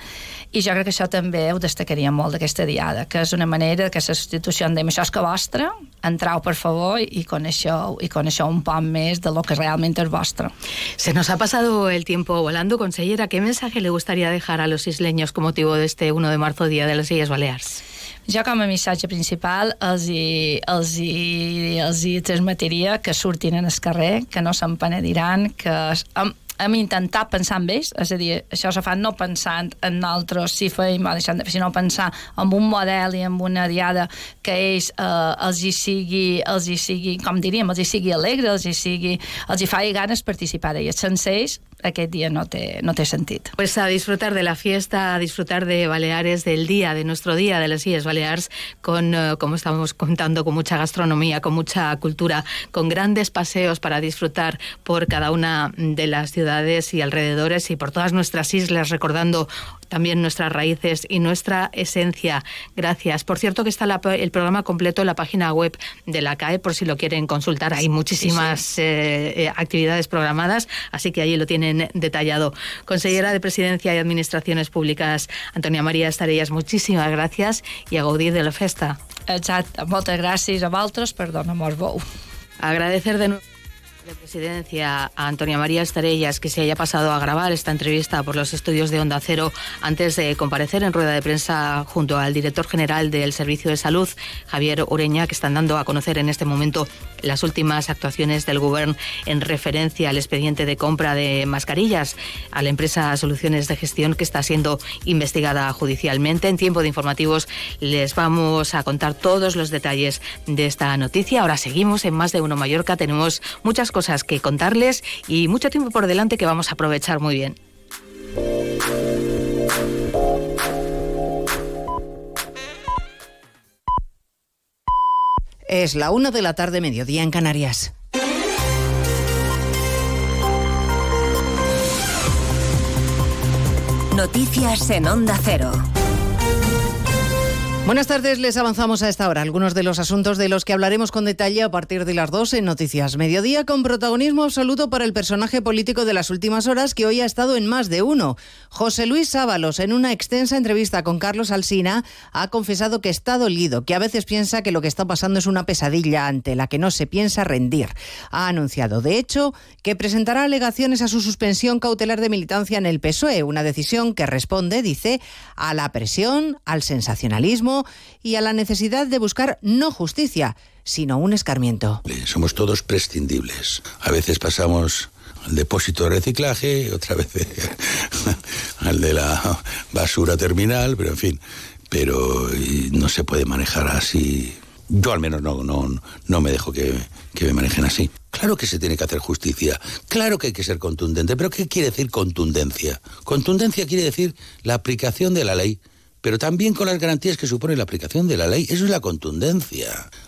i jo crec que això també ho destacaria molt d'aquesta diada, que és una manera que les institucions diem això és que vostre, entrau per favor i coneixeu, i coneixeu un poc més de lo que realment és vostre. Se nos ha pasado el tiempo volando, consellera. ¿Qué mensaje le gustaría dejar a los isleños con motivo de este 1 de marzo, Día de las Illes Balears? Jo com a missatge principal els hi, els hi, els hi transmetiria que surtin en el carrer, que no se'n penediran, que amb, hem intentat pensar en ells, és a dir, això se fa no pensant en altres si feim o deixant de fer, sinó pensar en un model i en una diada que ells eh, els hi sigui, els hi sigui, com diríem, els hi sigui alegre, els hi sigui, els hi faci ganes participar d'ells. Sense ells, aquest dia no té, no té sentit. Pues a disfrutar de la fiesta, a disfrutar de Baleares, del día, de nuestro día de las Illes Baleares, con, uh, como estamos contando, con mucha gastronomía, con mucha cultura, con grandes paseos para disfrutar por cada una de las ciudades y alrededores y por todas nuestras islas, recordando también nuestras raíces y nuestra esencia. Gracias. Por cierto que está la, el programa completo en la página web de la CAE por si lo quieren consultar. Hay muchísimas sí, sí. Eh, actividades programadas, así que allí lo tienen detallado. Consellera de Presidencia y Administraciones Públicas, Antonia María Estarellas, muchísimas gracias y a gaudir de la festa. Exacte, moltes gràcies a vosaltres per donar-nos veu. Agradecer de nuevo Presidencia a Antonia María Estarellas que se haya pasado a grabar esta entrevista por los estudios de Onda Cero antes de comparecer en rueda de prensa junto al director general del Servicio de Salud, Javier Ureña, que están dando a conocer en este momento las últimas actuaciones del Gobierno en referencia al expediente de compra de mascarillas a la empresa Soluciones de Gestión que está siendo investigada judicialmente. En tiempo de informativos les vamos a contar todos los detalles de esta noticia. Ahora seguimos en Más de Uno Mallorca. Tenemos muchas cosas que contarles y mucho tiempo por delante que vamos a aprovechar muy bien. Es la una de la tarde, mediodía en Canarias. Noticias en Onda Cero. Buenas tardes, les avanzamos a esta hora algunos de los asuntos de los que hablaremos con detalle a partir de las 2 en Noticias Mediodía, con protagonismo absoluto para el personaje político de las últimas horas que hoy ha estado en más de uno. José Luis Sábalos, en una extensa entrevista con Carlos Alsina, ha confesado que está dolido, que a veces piensa que lo que está pasando es una pesadilla ante la que no se piensa rendir. Ha anunciado, de hecho, que presentará alegaciones a su suspensión cautelar de militancia en el PSOE, una decisión que responde, dice, a la presión, al sensacionalismo y a la necesidad de buscar no justicia, sino un escarmiento. Somos todos prescindibles. A veces pasamos al depósito de reciclaje, otra vez al de la basura terminal, pero en fin, pero no se puede manejar así. Yo al menos no, no, no me dejo que, que me manejen así. Claro que se tiene que hacer justicia, claro que hay que ser contundente, pero ¿qué quiere decir contundencia? Contundencia quiere decir la aplicación de la ley pero también con las garantías que supone la aplicación de la ley. Eso es la contundencia.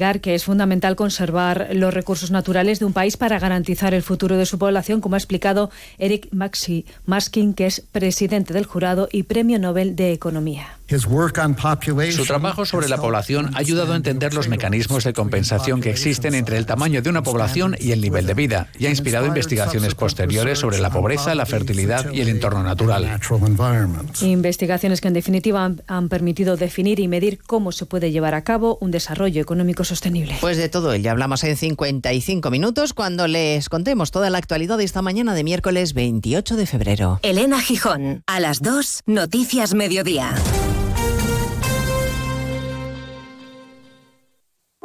que es fundamental conservar los recursos naturales de un país para garantizar el futuro de su población, como ha explicado Eric Maxi Maskin, que es presidente del jurado y Premio Nobel de Economía. Su trabajo sobre la población ha ayudado a entender los mecanismos de compensación que existen entre el tamaño de una población y el nivel de vida, y ha inspirado investigaciones posteriores sobre la pobreza, la fertilidad y el entorno natural. Investigaciones que en definitiva han, han permitido definir y medir cómo se puede llevar a cabo un desarrollo económico sostenible. Pues de todo ello hablamos en 55 minutos cuando les contemos toda la actualidad de esta mañana de miércoles 28 de febrero. Elena Gijón, a las 2, Noticias Mediodía.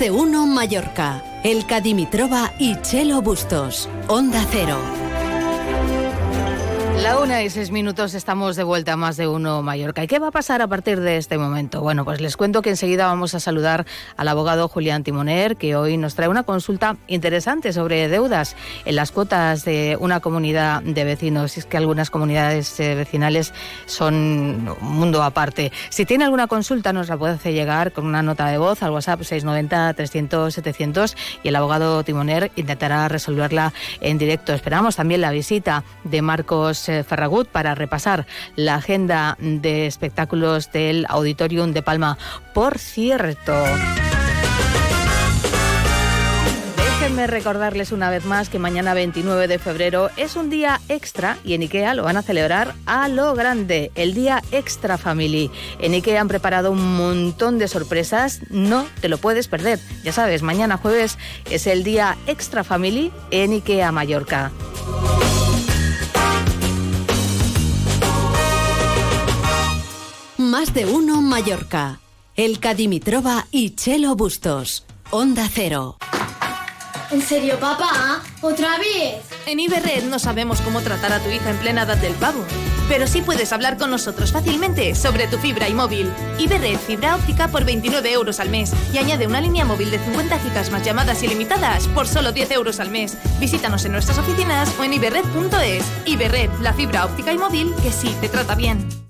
De uno Mallorca. El Dimitrova y Chelo Bustos. Onda Cero. La una y seis minutos estamos de vuelta a más de uno Mallorca. ¿Y qué va a pasar a partir de este momento? Bueno, pues les cuento que enseguida vamos a saludar al abogado Julián Timoner, que hoy nos trae una consulta interesante sobre deudas en las cuotas de una comunidad de vecinos. Es que algunas comunidades eh, vecinales son un mundo aparte. Si tiene alguna consulta, nos la puede hacer llegar con una nota de voz al WhatsApp 690-300-700 y el abogado Timoner intentará resolverla en directo. Esperamos también la visita de Marcos Ferragut para repasar la agenda de espectáculos del Auditorium de Palma. Por cierto. Déjenme recordarles una vez más que mañana 29 de febrero es un día extra y en IKEA lo van a celebrar a lo grande, el día Extra Family. En IKEA han preparado un montón de sorpresas, no te lo puedes perder. Ya sabes, mañana jueves es el día Extra Family en IKEA Mallorca. Más de uno Mallorca. El Dimitrova y Chelo Bustos. Onda Cero. ¿En serio, papá? ¿Otra vez? En Iberred no sabemos cómo tratar a tu hija en plena edad del pavo, pero sí puedes hablar con nosotros fácilmente sobre tu fibra y móvil. Iberred fibra óptica por 29 euros al mes y añade una línea móvil de 50 gigas más llamadas ilimitadas por solo 10 euros al mes. Visítanos en nuestras oficinas o en iberred.es. Iberred, la fibra óptica y móvil que sí te trata bien.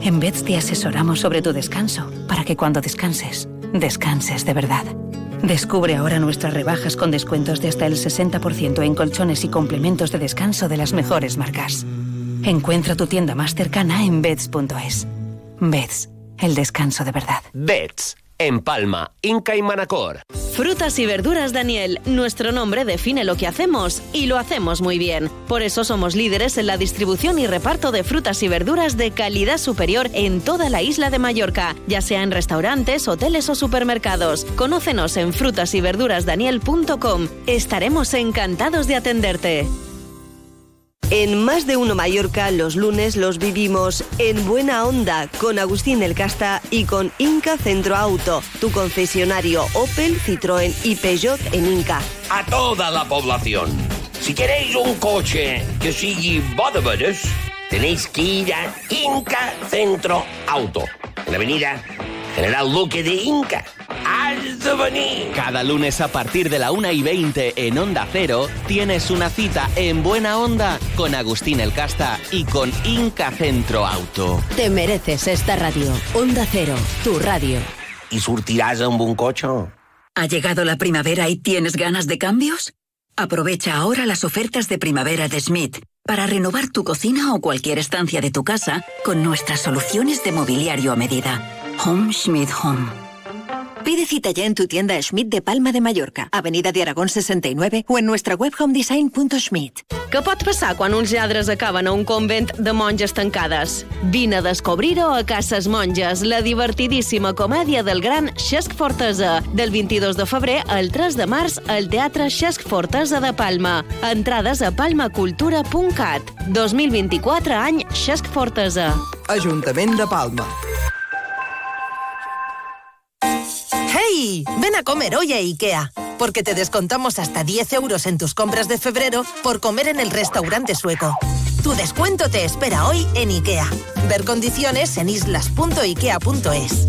En Beds te asesoramos sobre tu descanso para que cuando descanses, descanses de verdad. Descubre ahora nuestras rebajas con descuentos de hasta el 60% en colchones y complementos de descanso de las mejores marcas. Encuentra tu tienda más cercana en beds.es. Beds, el descanso de verdad. Beds en Palma, Inca y Manacor. Frutas y verduras Daniel, nuestro nombre define lo que hacemos y lo hacemos muy bien. Por eso somos líderes en la distribución y reparto de frutas y verduras de calidad superior en toda la isla de Mallorca, ya sea en restaurantes, hoteles o supermercados. Conócenos en frutasyberdurasdaniel.com. Estaremos encantados de atenderte. En Más de Uno Mallorca, los lunes los vivimos en buena onda con Agustín El Casta y con Inca Centro Auto, tu concesionario Opel, Citroën y Peugeot en Inca. A toda la población, si queréis un coche que sigue de tenéis que ir a Inca Centro Auto, en la avenida General Luque de Inca cada lunes a partir de la 1 y 20 en Onda Cero tienes una cita en Buena Onda con Agustín El Casta y con Inca Centro Auto. Te mereces esta radio. Onda Cero, tu radio. ¿Y surtirás un buen coche? ¿Ha llegado la primavera y tienes ganas de cambios? Aprovecha ahora las ofertas de primavera de Schmidt para renovar tu cocina o cualquier estancia de tu casa con nuestras soluciones de mobiliario a medida. Home Schmidt Home. Pide cita ya en tu tienda Schmidt de Palma de Mallorca, Avenida de Aragón 69 o en nuestra web homedesign.schmidt. Què pot passar quan uns lladres acaben a un convent de monges tancades? Vine a descobrir-ho a Cases Monges, la divertidíssima comèdia del gran Xesc Fortesa, del 22 de febrer al 3 de març al Teatre Xesc Fortesa de Palma. Entrades a palmacultura.cat. 2024 any Xesc Fortesa. Ajuntament de Palma. Ven a comer hoy a IKEA, porque te descontamos hasta 10 euros en tus compras de febrero por comer en el restaurante sueco. Tu descuento te espera hoy en IKEA. Ver condiciones en islas.ikea.es.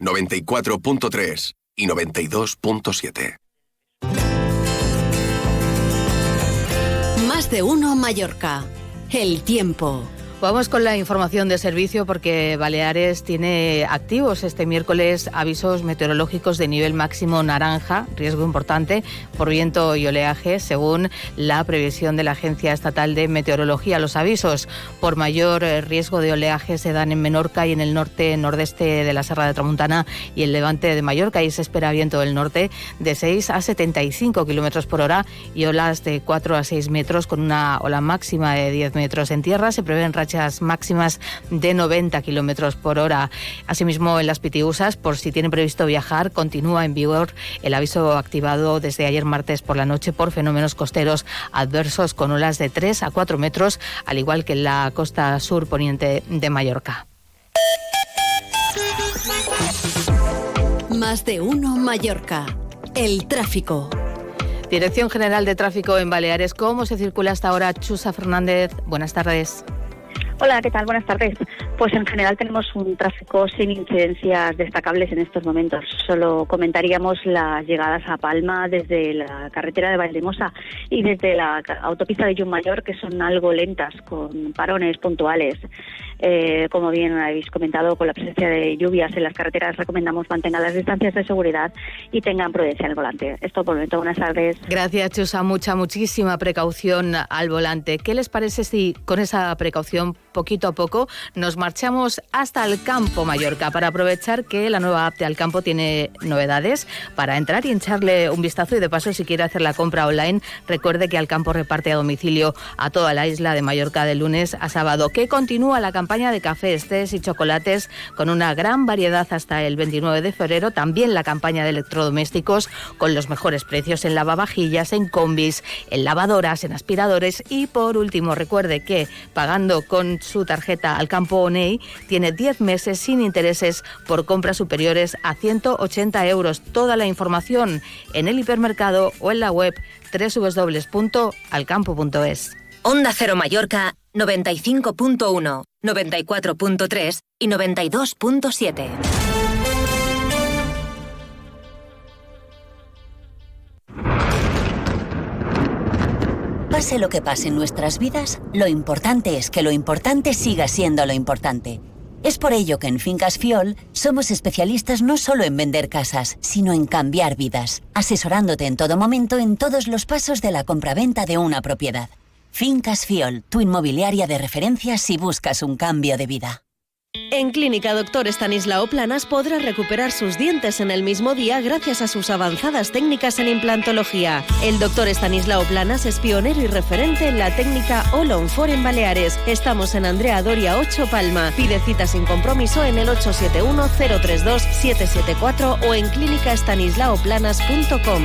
94.3 y 92.7. Más de uno Mallorca. El tiempo. Vamos con la información de servicio porque Baleares tiene activos este miércoles avisos meteorológicos de nivel máximo naranja, riesgo importante por viento y oleaje, según la previsión de la Agencia Estatal de Meteorología. Los avisos por mayor eh, riesgo de oleaje se dan en Menorca y en el norte nordeste de la Serra de Tramuntana y el levante de Mallorca. y se espera viento del norte de 6 a 75 kilómetros por hora y olas de 4 a 6 metros con una ola máxima de 10 metros en tierra. Se prevén máximas de 90 kilómetros por hora. Asimismo, en las Pitiusas, por si tienen previsto viajar, continúa en vigor el aviso activado desde ayer martes por la noche por fenómenos costeros adversos con olas de 3 a 4 metros, al igual que en la costa sur poniente de Mallorca. Más de uno Mallorca. El tráfico. Dirección General de Tráfico en Baleares. ¿Cómo se circula hasta ahora? Chusa Fernández. Buenas tardes. Hola, ¿qué tal? Buenas tardes. Pues en general tenemos un tráfico sin incidencias destacables en estos momentos. Solo comentaríamos las llegadas a Palma desde la carretera de Valdemosa y desde la autopista de Mayor, que son algo lentas, con parones puntuales. Eh, como bien habéis comentado, con la presencia de lluvias en las carreteras, recomendamos mantengan las distancias de seguridad y tengan prudencia al volante. Esto por el momento. Buenas tardes. Gracias, Chusa. Mucha, muchísima precaución al volante. ¿Qué les parece si con esa precaución, poquito a poco, nos marchamos hasta el campo Mallorca para aprovechar que la nueva app de Alcampo tiene novedades para entrar y echarle un vistazo y de paso si quiere hacer la compra online, recuerde que Alcampo reparte a domicilio a toda la isla de Mallorca de lunes a sábado, que continúa la campaña campaña de cafés, tés y chocolates con una gran variedad hasta el 29 de febrero. También la campaña de electrodomésticos con los mejores precios en lavavajillas, en combis, en lavadoras, en aspiradores. Y por último, recuerde que pagando con su tarjeta al campo ONEI tiene 10 meses sin intereses por compras superiores a 180 euros. Toda la información en el hipermercado o en la web www.alcampo.es. Onda Cero Mallorca 95.1, 94.3 y 92.7. Pase lo que pase en nuestras vidas, lo importante es que lo importante siga siendo lo importante. Es por ello que en Fincas Fiol somos especialistas no solo en vender casas, sino en cambiar vidas, asesorándote en todo momento en todos los pasos de la compraventa de una propiedad. Fincas Fiol, tu inmobiliaria de referencia si buscas un cambio de vida. En Clínica Doctor Estanislao Planas podrá recuperar sus dientes en el mismo día gracias a sus avanzadas técnicas en implantología. El doctor Estanislao Planas es pionero y referente en la técnica All on Four en Baleares. Estamos en Andrea Doria 8 Palma. Pide cita sin compromiso en el 871-032-774 o en clínicaestanislaoplanas.com.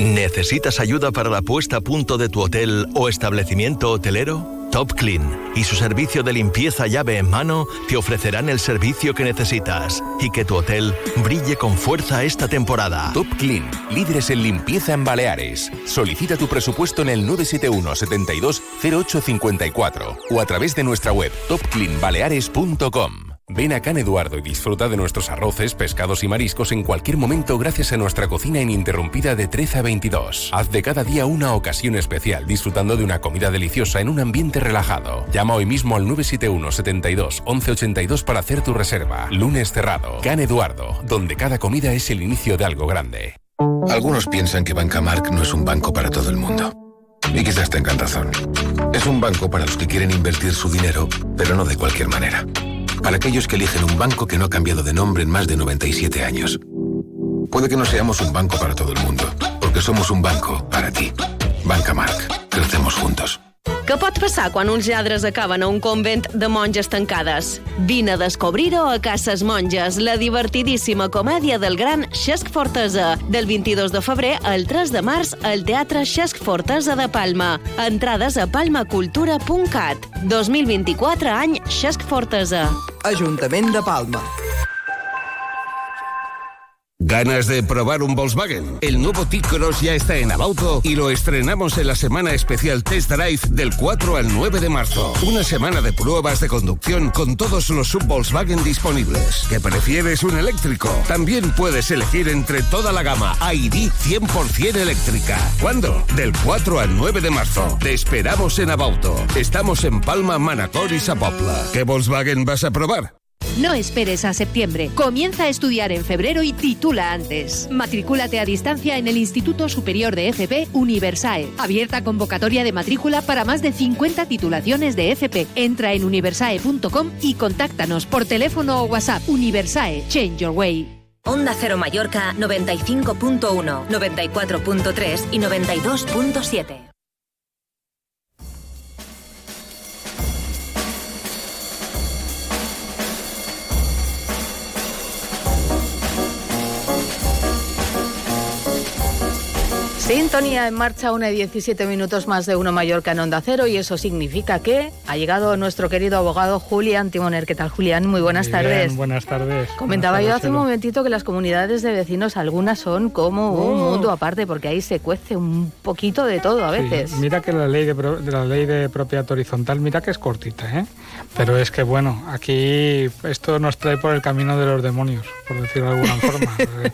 ¿Necesitas ayuda para la puesta a punto de tu hotel o establecimiento hotelero? Top Clean y su servicio de limpieza llave en mano te ofrecerán el servicio que necesitas y que tu hotel brille con fuerza esta temporada. Top Clean, líderes en limpieza en Baleares. Solicita tu presupuesto en el 971 72 0854 o a través de nuestra web topcleanbaleares.com. Ven a Can Eduardo y disfruta de nuestros arroces, pescados y mariscos en cualquier momento gracias a nuestra cocina ininterrumpida de 13 a 22. Haz de cada día una ocasión especial disfrutando de una comida deliciosa en un ambiente relajado. Llama hoy mismo al 971 72 1182 para hacer tu reserva. Lunes cerrado. Can Eduardo, donde cada comida es el inicio de algo grande. Algunos piensan que Bancamark no es un banco para todo el mundo. Y quizás tengan razón. Es un banco para los que quieren invertir su dinero, pero no de cualquier manera para aquellos que eligen un banco que no ha cambiado de nombre en más de 97 años. Puede que no seamos un banco para todo el mundo, porque somos un banco para ti. Banca Marc. Crecemos juntos. Què pot passar quan uns lladres acaben a un convent de monges tancades? Vine a descobrir-ho a Cases Monges, la divertidíssima comèdia del gran Xesc Fortesa. Del 22 de febrer al 3 de març al Teatre Xesc Fortesa de Palma. Entrades a palmacultura.cat. 2024 any Xesc Fortesa. Ajuntament de Palma. ¿Ganas de probar un Volkswagen? El nuevo T-Cross ya está en Abauto y lo estrenamos en la semana especial Test Drive del 4 al 9 de marzo. Una semana de pruebas de conducción con todos los sub-Volkswagen disponibles. ¿Qué prefieres un eléctrico? También puedes elegir entre toda la gama ID 100% eléctrica. ¿Cuándo? Del 4 al 9 de marzo. Te esperamos en Abauto. Estamos en Palma, Manacor y Sapopla. ¿Qué Volkswagen vas a probar? No esperes a septiembre. Comienza a estudiar en febrero y titula antes. Matricúlate a distancia en el Instituto Superior de FP Universae. Abierta convocatoria de matrícula para más de 50 titulaciones de FP. Entra en universae.com y contáctanos por teléfono o WhatsApp. Universae, change your way. Onda Cero Mallorca 95.1, 94.3 y 92.7. Sintonía en marcha, una y 17 minutos más de uno Mallorca en Onda Cero y eso significa que ha llegado nuestro querido abogado Julián Timoner. ¿Qué tal, Julián? Muy buenas Muy tardes. Bien, buenas tardes. Comentaba Buenas yo hace un momentito que las comunidades de vecinos, algunas son como un Oh. mundo aparte, porque ahí se cuece un poquito de todo a Sí, veces. mira que la ley de, pro- de la ley de propiedad horizontal, mira que es cortita, ¿eh? Pero es que bueno, aquí esto nos trae por el camino de los demonios, por decirlo de alguna forma.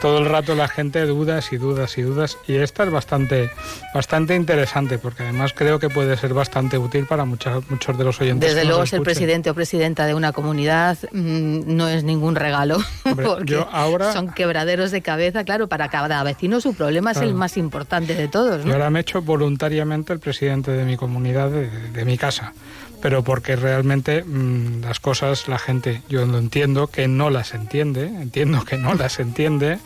Todo el rato la gente dudas y dudas y dudas y esta es bastante bastante interesante porque además creo que puede ser bastante útil para muchos muchos de los oyentes. Desde luego, ser presidente o presidenta de una comunidad mm, no es ningún regalo, Hombre, porque yo ahora- son quebraderos de cabeza. Claro, para cada vecino su problema es el más importante de todos. Yo ¿no? ahora me he hecho voluntariamente el presidente de mi comunidad, de, de mi casa, pero porque realmente mm, las cosas la gente, yo lo entiendo que no las entiende, entiendo que no las entiende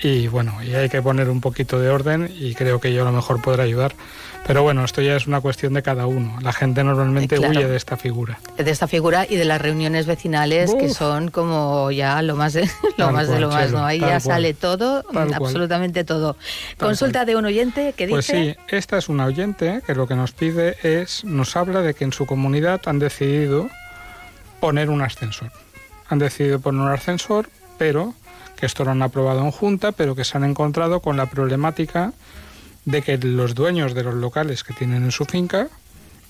y bueno, y hay que poner un poquito de orden y creo que yo a lo mejor podré ayudar. Pero bueno, esto ya es una cuestión de cada uno. La gente normalmente huye de esta figura. De esta figura y de las reuniones vecinales que son como ya lo más de lo más de lo más, ¿no? Ahí ya sale todo, absolutamente todo. Consulta de un oyente que pues dice Pues sí, esta es una oyente que lo que nos pide es nos habla de que en su comunidad han decidido poner un ascensor. Han decidido poner un ascensor, pero que esto lo han aprobado en junta, pero que se han encontrado con la problemática de que los dueños de los locales que tienen en su finca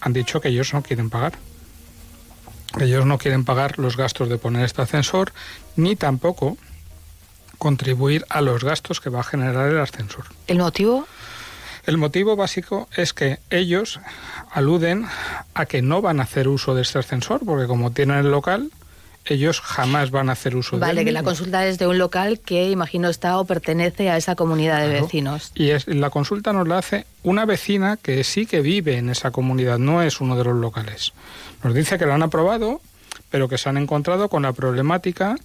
han dicho que ellos no quieren pagar. Ellos no quieren pagar los gastos de poner este ascensor, ni tampoco contribuir a los gastos que va a generar el ascensor. ¿El motivo? El motivo básico es que ellos aluden a que no van a hacer uso de este ascensor, porque como tienen el local, ellos jamás van a hacer uso de él. Vale, que la consulta es de un local que imagino está o pertenece a esa comunidad de vecinos. Y es, la consulta nos la hace una vecina que sí que vive en esa comunidad, no es uno de los locales. Nos dice que lo han aprobado, pero que se han encontrado con la problemática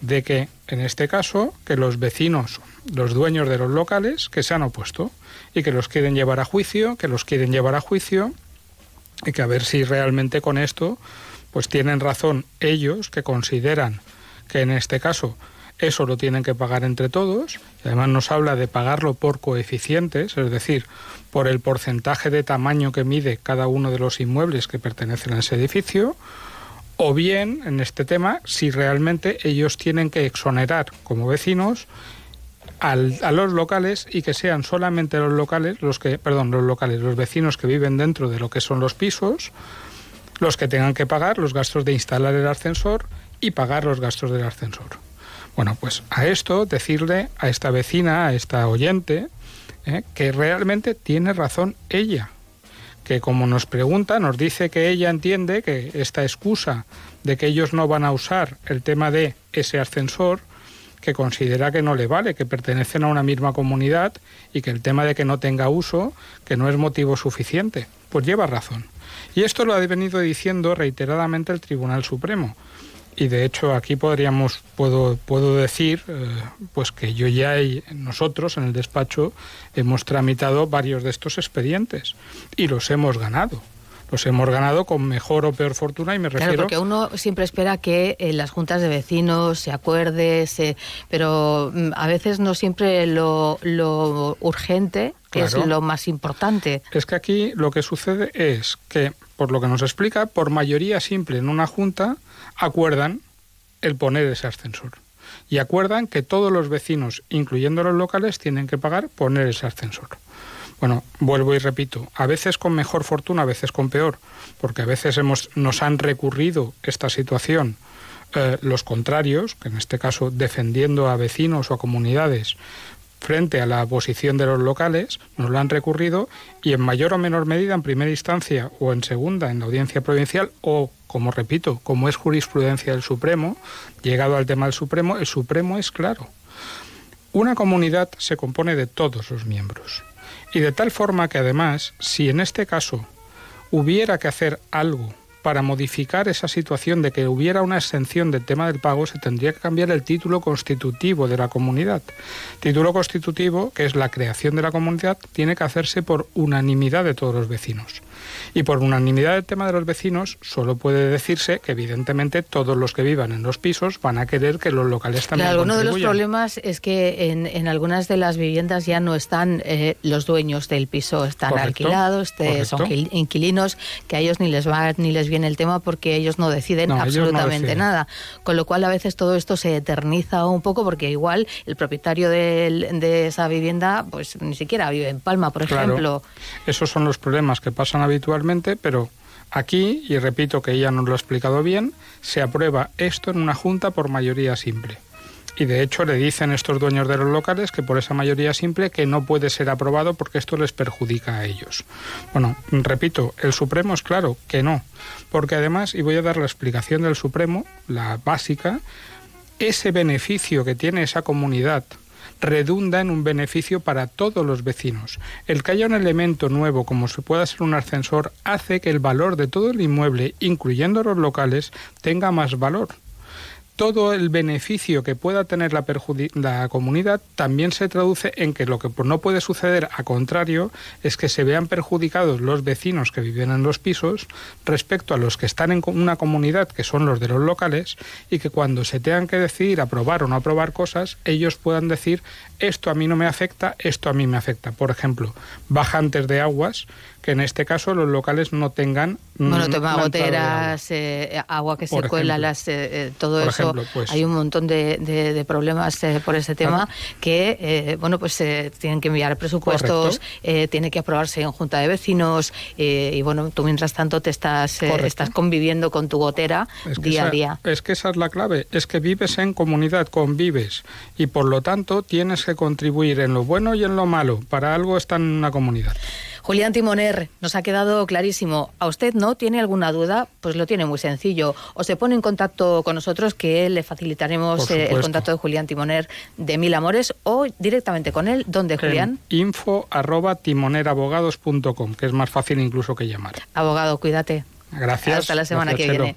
de que, en este caso, que los vecinos, los dueños de los locales, que se han opuesto y que los quieren llevar a juicio, que los quieren llevar a juicio y que a ver si realmente con esto pues tienen razón ellos que consideran que en este caso eso lo tienen que pagar entre todos. Además nos habla de pagarlo por coeficientes, es decir, por el porcentaje de tamaño que mide cada uno de los inmuebles que pertenecen a ese edificio. O bien, en este tema, si realmente ellos tienen que exonerar como vecinos a los locales y que sean solamente los locales, los que, perdón, los locales, los vecinos que viven dentro de lo que son los pisos, los que tengan que pagar los gastos de instalar el ascensor y pagar los gastos del ascensor. Bueno, pues a esto decirle a esta vecina, a esta oyente, eh, que realmente tiene razón ella, que como nos pregunta, nos dice que ella entiende que esta excusa de que ellos no van a usar el tema de ese ascensor, que considera que no le vale, que pertenecen a una misma comunidad y que el tema de que no tenga uso, que no es motivo suficiente. Pues lleva razón. Y esto lo ha venido diciendo reiteradamente el Tribunal Supremo. Y de hecho aquí podríamos, puedo, puedo decir, eh, pues que yo ya y nosotros en el despacho hemos tramitado varios de estos expedientes y los hemos ganado los hemos ganado con mejor o peor fortuna y me refiero... Claro, porque uno siempre espera que en las juntas de vecinos se acuerde, se... pero mm, a veces no siempre lo, lo urgente es lo más importante. Es que aquí lo que sucede es que, por lo que nos explica, por mayoría simple en una junta acuerdan el poner ese ascensor. Y acuerdan que todos los vecinos, incluyendo los locales, tienen que pagar poner ese ascensor. Bueno, vuelvo y repito, a veces con mejor fortuna, a veces con peor, porque a veces hemos, nos han recurrido esta situación eh, los contrarios, que en este caso defendiendo a vecinos o a comunidades frente a la posición de los locales, nos lo han recurrido y en mayor o menor medida en primera instancia o en segunda en la audiencia provincial o, como repito, como es jurisprudencia del Supremo, llegado al tema del Supremo, el Supremo es claro. Una comunidad se compone de todos sus miembros. Y de tal forma que además, si en este caso hubiera que hacer algo para modificar esa situación de que hubiera una exención del tema del pago, se tendría que cambiar el título constitutivo de la comunidad. Título constitutivo, que es la creación de la comunidad, tiene que hacerse por unanimidad de todos los vecinos. Y por unanimidad del tema de los vecinos, solo puede decirse que evidentemente todos los que vivan en los pisos van a querer que los locales también claro, Uno de los problemas es que en, algunas de las viviendas ya no están eh, los dueños del piso, están alquilados, son inquilinos, que a ellos ni les va ni les viene el tema porque ellos no deciden absolutamente nada. Con lo cual a veces todo esto se eterniza un poco porque igual el propietario de, esa vivienda pues ni siquiera vive en Palma, por ejemplo. Esos son los problemas que pasan habitualmente, pero aquí, y repito que ella nos lo ha explicado bien, se aprueba esto en una junta por mayoría simple. Y de hecho le dicen estos dueños de los locales que por esa mayoría simple que no puede ser aprobado porque esto les perjudica a ellos. Bueno, repito, el Supremo es claro que no, porque además, y voy a dar la explicación del Supremo, la básica, ese beneficio que tiene esa comunidad redunda en un beneficio para todos los vecinos. El que haya un elemento nuevo como se pueda ser un ascensor hace que el valor de todo el inmueble, incluyendo los locales, tenga más valor. Todo el beneficio que pueda tener la, la comunidad también se traduce en que lo que no puede suceder a contrario es que se vean perjudicados los vecinos que viven en los pisos respecto a los que están en una comunidad que son los de los locales y que cuando se tengan que decidir aprobar o no aprobar cosas ellos puedan decir esto a mí no me afecta, esto a mí me afecta. Por ejemplo, bajantes de aguas que en este caso los locales no tengan bueno toma goteras eh, agua que se cuela las eh, eh, todo eso. pues. Hay un montón de, problemas por ese tema que bueno pues tienen que enviar presupuestos tiene que aprobarse en junta de vecinos y bueno tú mientras tanto te estás estás conviviendo con tu gotera día a día. es que esa es la clave es que vives en comunidad convives y por lo tanto tienes que contribuir en lo bueno y en lo malo. Para algo está en una comunidad Julián Timoner, nos ha quedado clarísimo. ¿A usted no tiene alguna duda? Pues lo tiene muy sencillo. O se pone en contacto con nosotros, que le facilitaremos eh, el contacto de Julián Timoner de Mil Amores, o directamente con él. ¿Dónde, Julián? info arroba timonerabogados.com, que es más fácil incluso que llamar. Abogado, cuídate. Gracias. Hasta la semana que viene.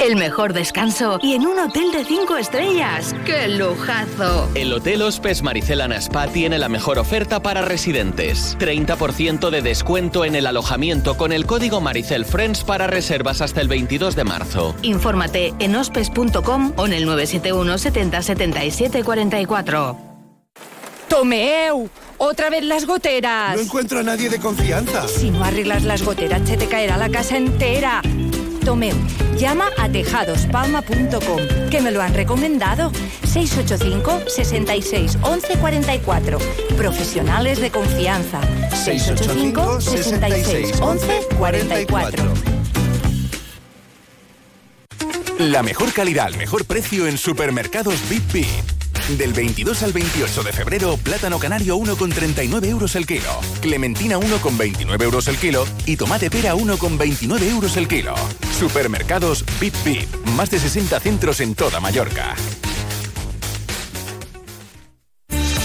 El mejor descanso y en un hotel de 5 estrellas. ¡Qué lujazo! El Hotel Hospes Maricelana Spa tiene la mejor oferta para residentes. 30% de descuento en el alojamiento con el código Maricel Friends para reservas hasta el 22 de marzo. Infórmate en hospes.com o en el 971 70 77 44. ¡Tomeu! ¡Otra vez las goteras! No encuentro a nadie de confianza. Si no arreglas las goteras, se te caerá la casa entera. Llama a tejadospalma.com, que me lo han recomendado. 685 66 11 44. Profesionales de confianza. 685 66 11 44. La mejor calidad al mejor precio en supermercados Bip. Del 22 al 28 de febrero, plátano canario 1,39 euros el kilo, clementina 1,29 euros el kilo y tomate pera 1,29 euros el kilo. Supermercados Bip Bip, más de 60 centros en toda Mallorca.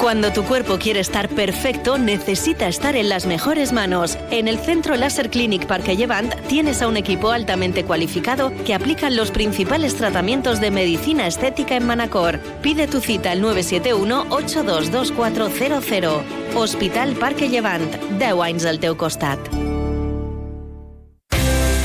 Cuando tu cuerpo quiere estar perfecto, necesita estar en las mejores manos. En el Centro Láser Clinic Parque Llevant tienes a un equipo altamente cualificado que aplican los principales tratamientos de medicina estética en Manacor. Pide tu cita al 971-822400. Hospital Parque Llevant. 10 anys al teu costat.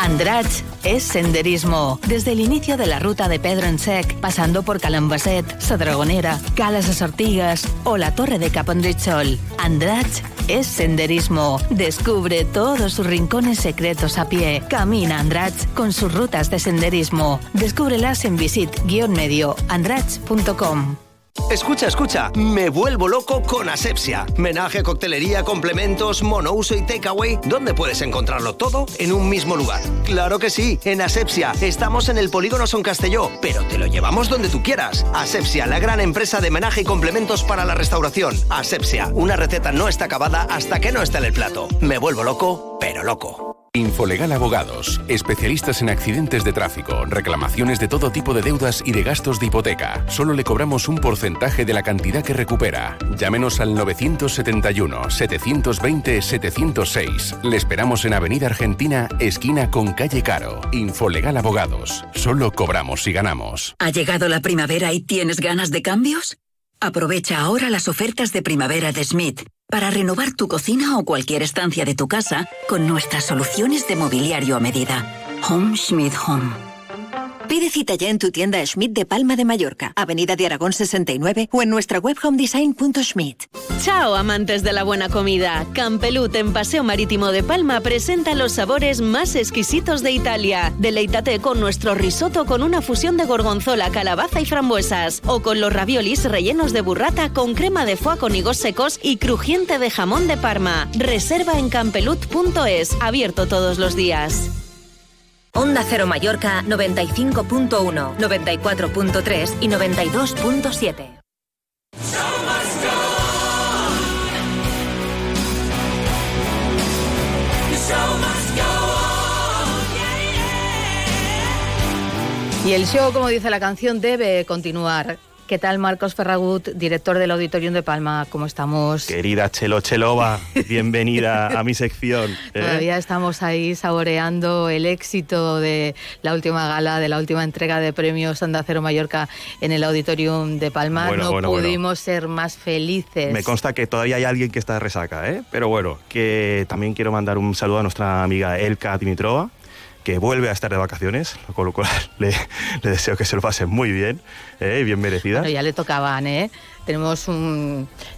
Andrach es senderismo. Desde el inicio de la ruta de Pedro en Sec, pasando por Calambasset, Sadragonera, Calas de Sortigas o la Torre de Capondrichol. Andrach es senderismo. Descubre todos sus rincones secretos a pie. Camina Andrach con sus rutas de senderismo. Descúbrelas en visit-medio andrach.com. Escucha, escucha, me vuelvo loco con Asepsia. Menaje, coctelería, complementos, monouso y takeaway. ¿Dónde puedes encontrarlo todo? En un mismo lugar. Claro que sí, en Asepsia. Estamos en el polígono Son Castelló, pero te lo llevamos donde tú quieras. Asepsia, la gran empresa de menaje y complementos para la restauración. Asepsia, una receta no está acabada hasta que no está en el plato. Me vuelvo loco, pero loco. Infolegal Abogados, especialistas en accidentes de tráfico, reclamaciones de todo tipo de deudas y de gastos de hipoteca. Solo le cobramos un porcentaje de la cantidad que recupera. Llámenos al 971-720-706. Le esperamos en Avenida Argentina, esquina con calle Caro. Infolegal Abogados. Solo cobramos si ganamos. ¿Ha llegado la primavera y tienes ganas de cambios? Aprovecha ahora las ofertas de primavera de Smith para renovar tu cocina o cualquier estancia de tu casa con nuestras soluciones de mobiliario a medida. Home Schmidt Home. Pide cita ya en tu tienda Schmidt de Palma de Mallorca, Avenida de Aragón 69 o en nuestra web homedesign.schmidt. Chao, amantes de la buena comida. Campelut en Paseo Marítimo de Palma presenta los sabores más exquisitos de Italia. Deleítate con nuestro risotto con una fusión de gorgonzola, calabaza y frambuesas. O con los raviolis rellenos de burrata con crema de foie con higos secos y crujiente de jamón de Parma. Reserva en campelut.es, abierto todos los días. Onda Cero Mallorca 95.1, 94.3 y 92.7. Y el show, como dice la canción, debe continuar. ¿Qué tal, Marcos Ferragut, director del Auditorium de Palma? ¿Cómo estamos? Querida Chelo Chelova, bienvenida a mi sección. ¿eh? Todavía estamos ahí saboreando el éxito de la última gala, de la última entrega de premios Anda Cero Mallorca en el Auditorium de Palma. no pudimos ser más felices. Me consta que todavía hay alguien que está de resaca, ¿eh? Pero bueno, que también quiero mandar un saludo a nuestra amiga Elka Dimitrova, que vuelve a estar de vacaciones, con lo cual le, deseo que se lo pase muy bien, ¿eh? bien merecida. Bueno, ya le tocaban, ¿eh? Tenemos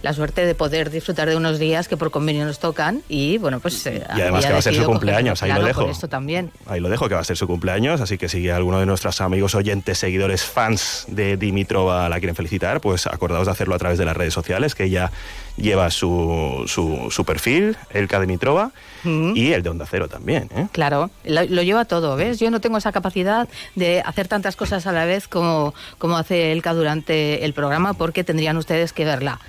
la suerte de poder disfrutar de unos días que por convenio nos tocan y, bueno, pues... Eh, y además que va a ser su cumpleaños, ahí lo dejo. esto también. Ahí lo dejo, que va a ser su cumpleaños, así que si alguno de nuestros amigos oyentes, seguidores, fans de Dimitrova la quieren felicitar, pues acordaos de hacerlo a través de las redes sociales, que ella lleva su, su, perfil, Elka Dimitrova, y el de Onda Cero también. ¿eh? Claro, lo, lleva todo, ¿ves? Yo no tengo esa capacidad de hacer tantas cosas a la vez como, como hace Elka durante el programa, porque tendrían ustedes que verla.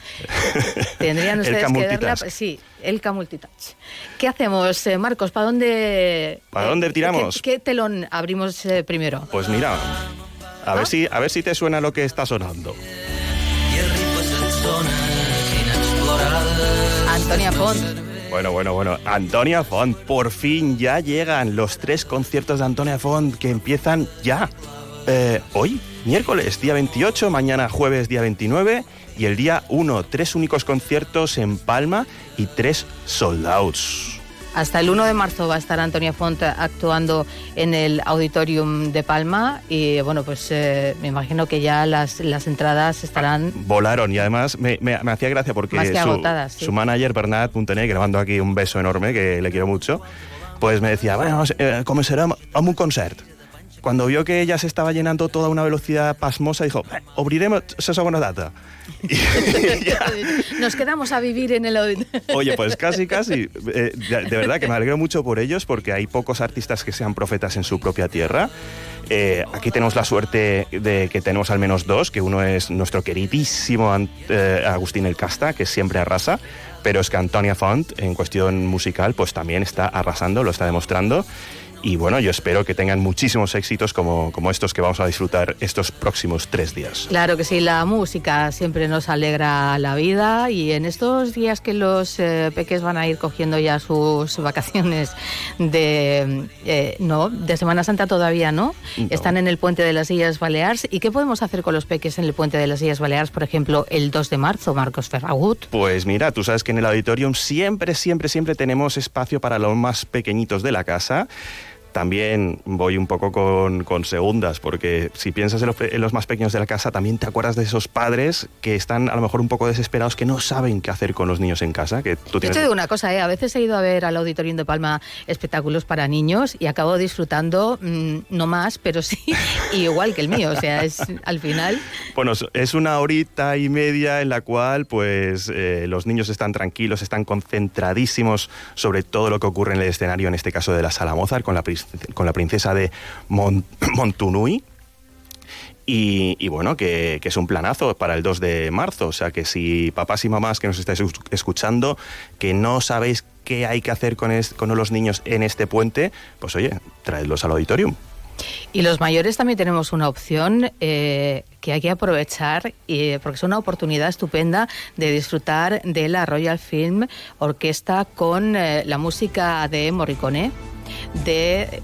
tendrían ustedes que verla, sí. Elka Multitouch. ¿Qué hacemos, eh, Marcos? ¿Para dónde, ¿Para dónde tiramos? ¿Qué, telón abrimos eh, primero? Pues mira, a, ver si, a ver si te suena lo que está sonando. Antonia Font. Bueno, bueno, bueno. Antonia Font, por fin ya llegan los tres conciertos de Antonia Font que empiezan ya. Eh, hoy, miércoles, día 28, mañana jueves, día 29 y el día 1, tres únicos conciertos en Palma y tres sold outs. Hasta el 1 de marzo va a estar Antonia Font actuando en el Auditorium de Palma y bueno, pues eh, me imagino que ya las, las entradas estarán... Volaron y además me, me, hacía gracia porque su, su manager Bernat Puntené, que le mando aquí un beso enorme, que le quiero mucho, pues me decía, bueno, eh, será a un concert. Cuando vio que ya se estaba llenando toda una velocidad pasmosa, dijo, abriremos esa segunda data. Nos quedamos a vivir en el Oye, pues casi, casi. Eh, de, verdad que me alegro mucho por ellos porque hay pocos artistas que sean profetas en su propia tierra. Eh, aquí tenemos la suerte de que tenemos al menos dos, que uno es nuestro queridísimo eh, Agustín El Casta, que siempre arrasa, pero es que Antonia Font, en cuestión musical, pues también está arrasando, lo está demostrando. Y bueno, yo espero que tengan muchísimos éxitos como, como estos que vamos a disfrutar estos próximos tres días. Claro que sí, la música siempre nos alegra la vida y en estos días que los eh, peques van a ir cogiendo ya sus vacaciones de, eh, no, de Semana Santa todavía no. están en el puente de las Islas Baleares. ¿Y qué podemos hacer con los peques en el puente de las Islas Baleares, por ejemplo, el 2 de marzo, Marcos Ferragut? Pues mira, tú sabes que en el auditorium siempre, siempre, siempre tenemos espacio para los más pequeñitos de la casa. También voy un poco con, segundas, porque si piensas en los, más pequeños de la casa, también te acuerdas de esos padres que están a lo mejor un poco desesperados, que no saben qué hacer con los niños en casa. Que tú tienes... Yo te digo una cosa, ¿eh? a veces he ido a ver al Auditorium de Palma espectáculos para niños y acabo disfrutando, mm, no más, pero sí, igual que el mío. O sea, es al final... Bueno, es una horita y media en la cual pues eh, los niños están tranquilos, están concentradísimos sobre todo lo que ocurre en el escenario, en este caso de la Sala Mozart, con la con la princesa de Montunui. Y, bueno, que, es un planazo para el 2 de marzo. O sea que si papás y mamás que nos estáis escuchando, que no sabéis qué hay que hacer con, con los niños en este puente, pues oye, traedlos al auditorium. Y los mayores también tenemos una opción eh, que hay que aprovechar porque es una oportunidad estupenda de disfrutar de la Royal Film Orquesta con eh, la música de Morricone de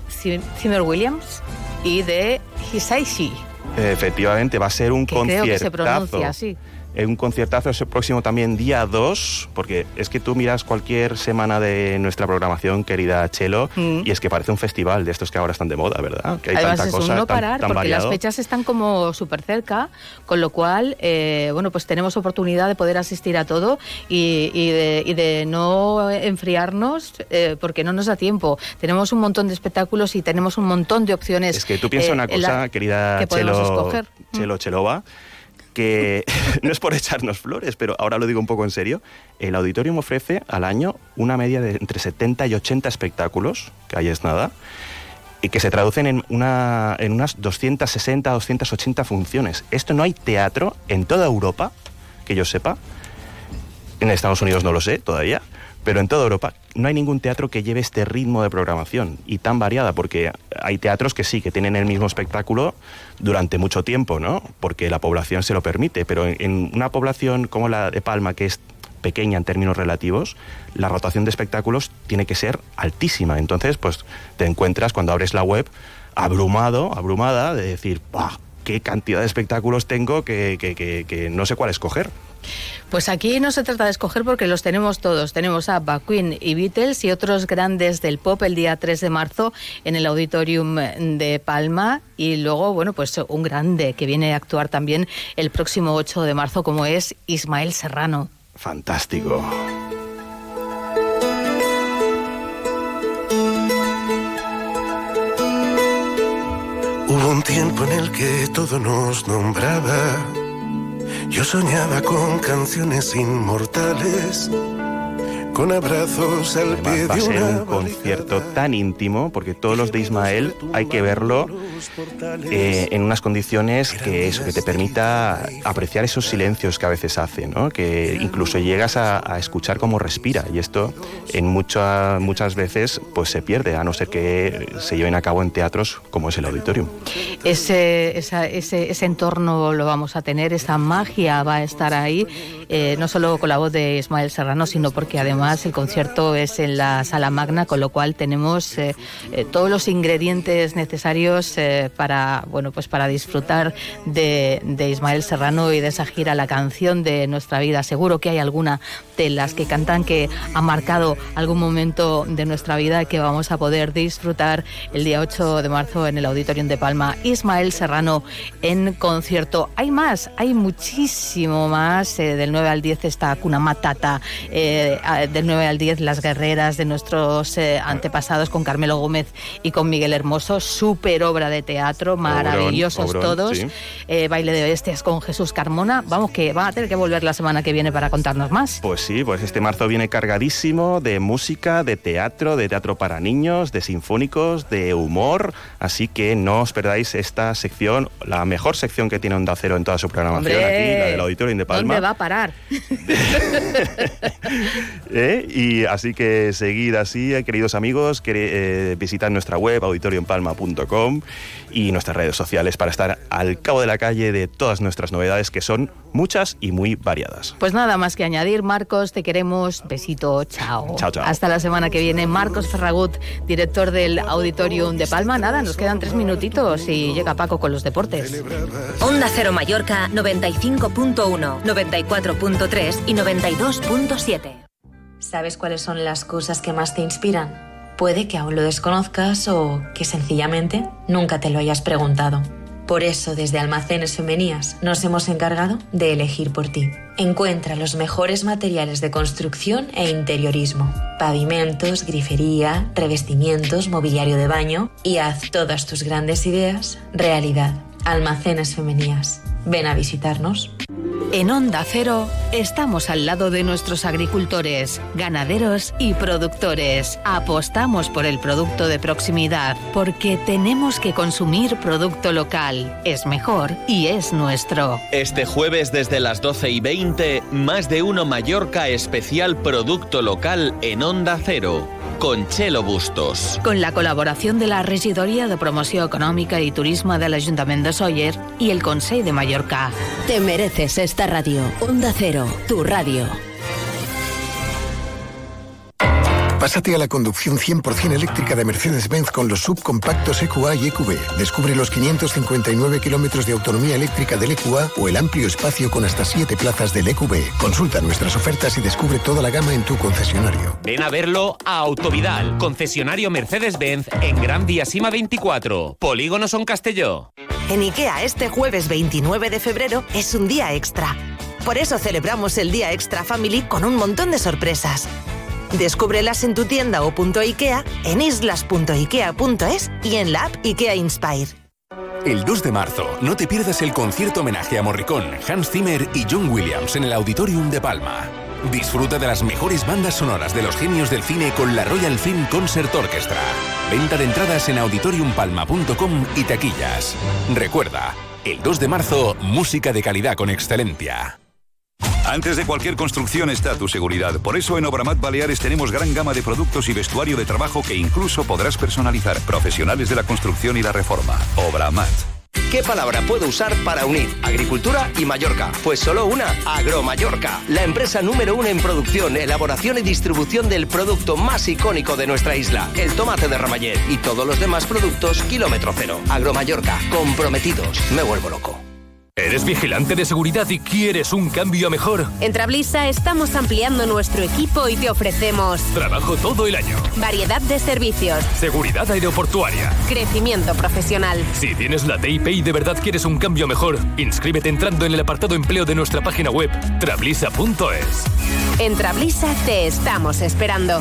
Zimmer Williams y de Hisaishi. Efectivamente, va a ser un concierto. Creo que se pronuncia así. Eh, un conciertazo ese próximo también día 2, porque es que tú miras cualquier semana de nuestra programación, querida Chelo, Mm. y es que parece un festival de estos que ahora están de moda, ¿verdad? Que hay Además tanta es un cosa no tan- parar tan porque variado. las fechas están como súper cerca, con lo cual, eh, bueno, pues tenemos oportunidad de poder asistir a todo y, y de, y de no enfriarnos eh, porque no nos da tiempo. Tenemos un montón de espectáculos y tenemos un montón de opciones. Es que tú piensas eh, una en la- cosa, querida que Chelo, escoger. Mm. Chelo Chelova, que no es por echarnos flores, pero ahora lo digo un poco en serio. El Auditorium ofrece al año una media de entre 70 y 80 espectáculos, que ahí es nada, y que se traducen en, una, en unas 260, 280 funciones. Esto no hay teatro en toda Europa, que yo sepa. En Estados Unidos no lo sé todavía, pero en toda Europa no hay ningún teatro que lleve este ritmo de programación y tan variada, porque hay teatros que sí, que tienen el mismo espectáculo durante mucho tiempo, ¿no? Porque la población se lo permite, pero en, una población como la de Palma, que es pequeña en términos relativos, la rotación de espectáculos tiene que ser altísima. Entonces, pues te encuentras cuando abres la web abrumado, abrumada, de decir. ¿Qué cantidad de espectáculos tengo que, que- que- que no sé cuál escoger? Pues aquí no se trata de escoger porque los tenemos todos. Tenemos a ABBA, Queen y Beatles y otros grandes del pop el día 3 de marzo en el Auditorium de Palma. Y luego, bueno, pues un grande que viene a actuar también el próximo 8 de marzo como es Ismael Serrano. Fantástico. Hubo un tiempo en el que todo nos nombraba. Yo soñaba con canciones inmortales, con abrazos al pie Va a ser un concierto tan íntimo, porque todos los de Ismael hay que verlo eh, en unas condiciones que eso, que te permita apreciar esos silencios que a veces hace, ¿no? que incluso llegas a, a escuchar cómo respira, y esto en mucha- muchas veces pues se pierde, a no ser que se lleven a cabo en teatros como es el auditorium. Ese, esa- ese, ese entorno lo vamos a tener, esa magia va a estar ahí, eh, no solo con la voz de Ismael Serrano, sino porque además el concierto es en la sala magna, con lo cual tenemos eh, eh, todos los ingredientes necesarios eh, para, bueno, pues para disfrutar de, de Ismael Serrano y de esa gira, la canción de nuestra vida. Seguro que hay alguna de las que cantan que ha marcado algún momento de nuestra vida que vamos a poder disfrutar el día 8 de marzo en el Auditorium de Palma. Ismael Serrano en concierto. Hay más, hay muchísimo más. eh, del 9 al 10 está Kuna Matata, eh, del 9 al 10 Las Guerreras de nuestros eh, antepasados con Carmelo Gómez y con Miguel Hermoso. Súper obra de teatro, maravillosos obrón, todos. sí. Eh, baile de bestias con Jesús Carmona. Vamos que van a tener que volver la semana que viene para contarnos más. Pues sí, pues este marzo viene cargadísimo de música, de teatro, de teatro para niños, de sinfónicos, de humor, así que no os perdáis esta sección, la mejor sección que tiene Onda Cero en toda su programación Hombre, aquí, la del Auditorio de Palma. ¿Dónde va a parar? ¿Eh? Y así que seguid así, eh, queridos amigos, quere- eh, visitad nuestra web auditoriumpalma.com y nuestras redes sociales para estar al cabo de la calle de todas nuestras novedades que son muchas y muy variadas. Pues nada más que añadir, Marcos, te queremos. Besito, chao. Chao, chao. Hasta la semana que viene. Marcos Ferragut, director del Auditorium de Palma. Nada, nos quedan tres minutitos y llega Paco con los deportes. Onda Cero Mallorca 95.1, 94.3 y 92.7. ¿Sabes cuáles son las cosas que más te inspiran? Puede que aún lo desconozcas o que sencillamente nunca te lo hayas preguntado. Por eso, desde Almacenes Femenías nos hemos encargado de elegir por ti. Encuentra los mejores materiales de construcción e interiorismo, pavimentos, grifería, revestimientos, mobiliario de baño y haz todas tus grandes ideas realidad. Almacenes Femenías. Ven a visitarnos. En Onda Cero estamos al lado de nuestros agricultores, ganaderos y productores. Apostamos por el producto de proximidad porque tenemos que consumir producto local. Es mejor y es nuestro. Este jueves desde las 12 y 20, más de uno Mallorca especial producto local en Onda Cero, con Chelo Bustos. Con la colaboración de la Regidoria de Promoció Econòmica i Turisme de l'Ajuntament de Sóller i el Consell de Mallorca. Te mereces esta radio. Onda Cero, tu radio. Pásate a la conducción 100% eléctrica de Mercedes-Benz con los subcompactos EQA y EQB. Descubre los 559 kilómetros de autonomía eléctrica del EQA o el amplio espacio con hasta 7 plazas del EQB. Consulta nuestras ofertas y descubre toda la gama en tu concesionario. Ven a verlo a Autovidal, concesionario Mercedes-Benz en Gran Vía Sima 24, Polígono Son Castelló. En IKEA este jueves 29 de febrero es un día extra. Por eso celebramos el Día Extra Family con un montón de sorpresas. Descúbrelas en tu tienda o punto IKEA, en islas.ikea.es y en la app IKEA Inspire. El 2 de marzo, no te pierdas el concierto homenaje a Morricone, Hans Zimmer y John Williams en el Auditorium de Palma. Disfruta de las mejores bandas sonoras de los genios del cine con la Royal Film Concert Orchestra. Venta de entradas en auditoriumpalma.com y taquillas. Recuerda, el 2 de marzo, música de calidad con excelencia. Antes de cualquier construcción está tu seguridad. Por eso en Obramat Baleares tenemos gran gama de productos y vestuario de trabajo que incluso podrás personalizar. Profesionales de la construcción y la reforma. Obramat. ¿Qué palabra puedo usar para unir agricultura y Mallorca? Pues solo una, Agromallorca, la empresa número uno en producción, elaboración y distribución del producto más icónico de nuestra isla, el tomate de Ramallet y todos los demás productos kilómetro cero. Agromallorca, comprometidos, me vuelvo loco. ¿Eres vigilante de seguridad y quieres un cambio a mejor? En Trablisa estamos ampliando nuestro equipo y te ofrecemos Trabajo todo el año. variedad de servicios, Seguridad aeroportuaria. crecimiento profesional. Si tienes la TIP y de verdad quieres un cambio mejor, inscríbete entrando en el apartado empleo de nuestra página web trablisa.es. En Trablisa te estamos esperando.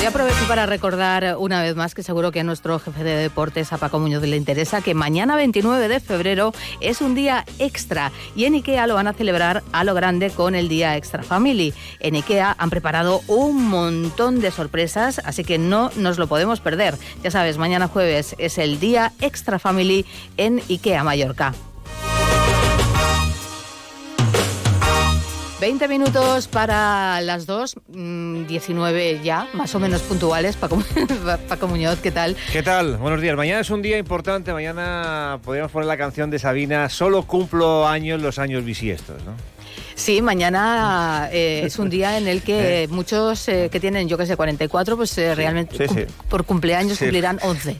Voy a aprovechar para recordar una vez más que seguro que a nuestro jefe de deportes, a Paco Muñoz, le interesa que mañana 29 de febrero es un día extra y en IKEA lo van a celebrar a lo grande con el Día Extra Family. En IKEA han preparado un montón de sorpresas, así que no nos lo podemos perder. Ya sabes, mañana jueves es el Día Extra Family en IKEA Mallorca. 20 minutos para las 2, mm, 19 ya, más o menos puntuales. Paco, Paco Muñoz, ¿qué tal? ¿Qué tal? Buenos días. Mañana es un día importante. Mañana podríamos poner la canción de Sabina. Solo cumplo años los años bisiestos, ¿no? Sí, mañana eh, es un día en el que muchos eh, que tienen, yo que sé, 44, pues eh, realmente sí, sí. cum- por cumpleaños cumplirán 11.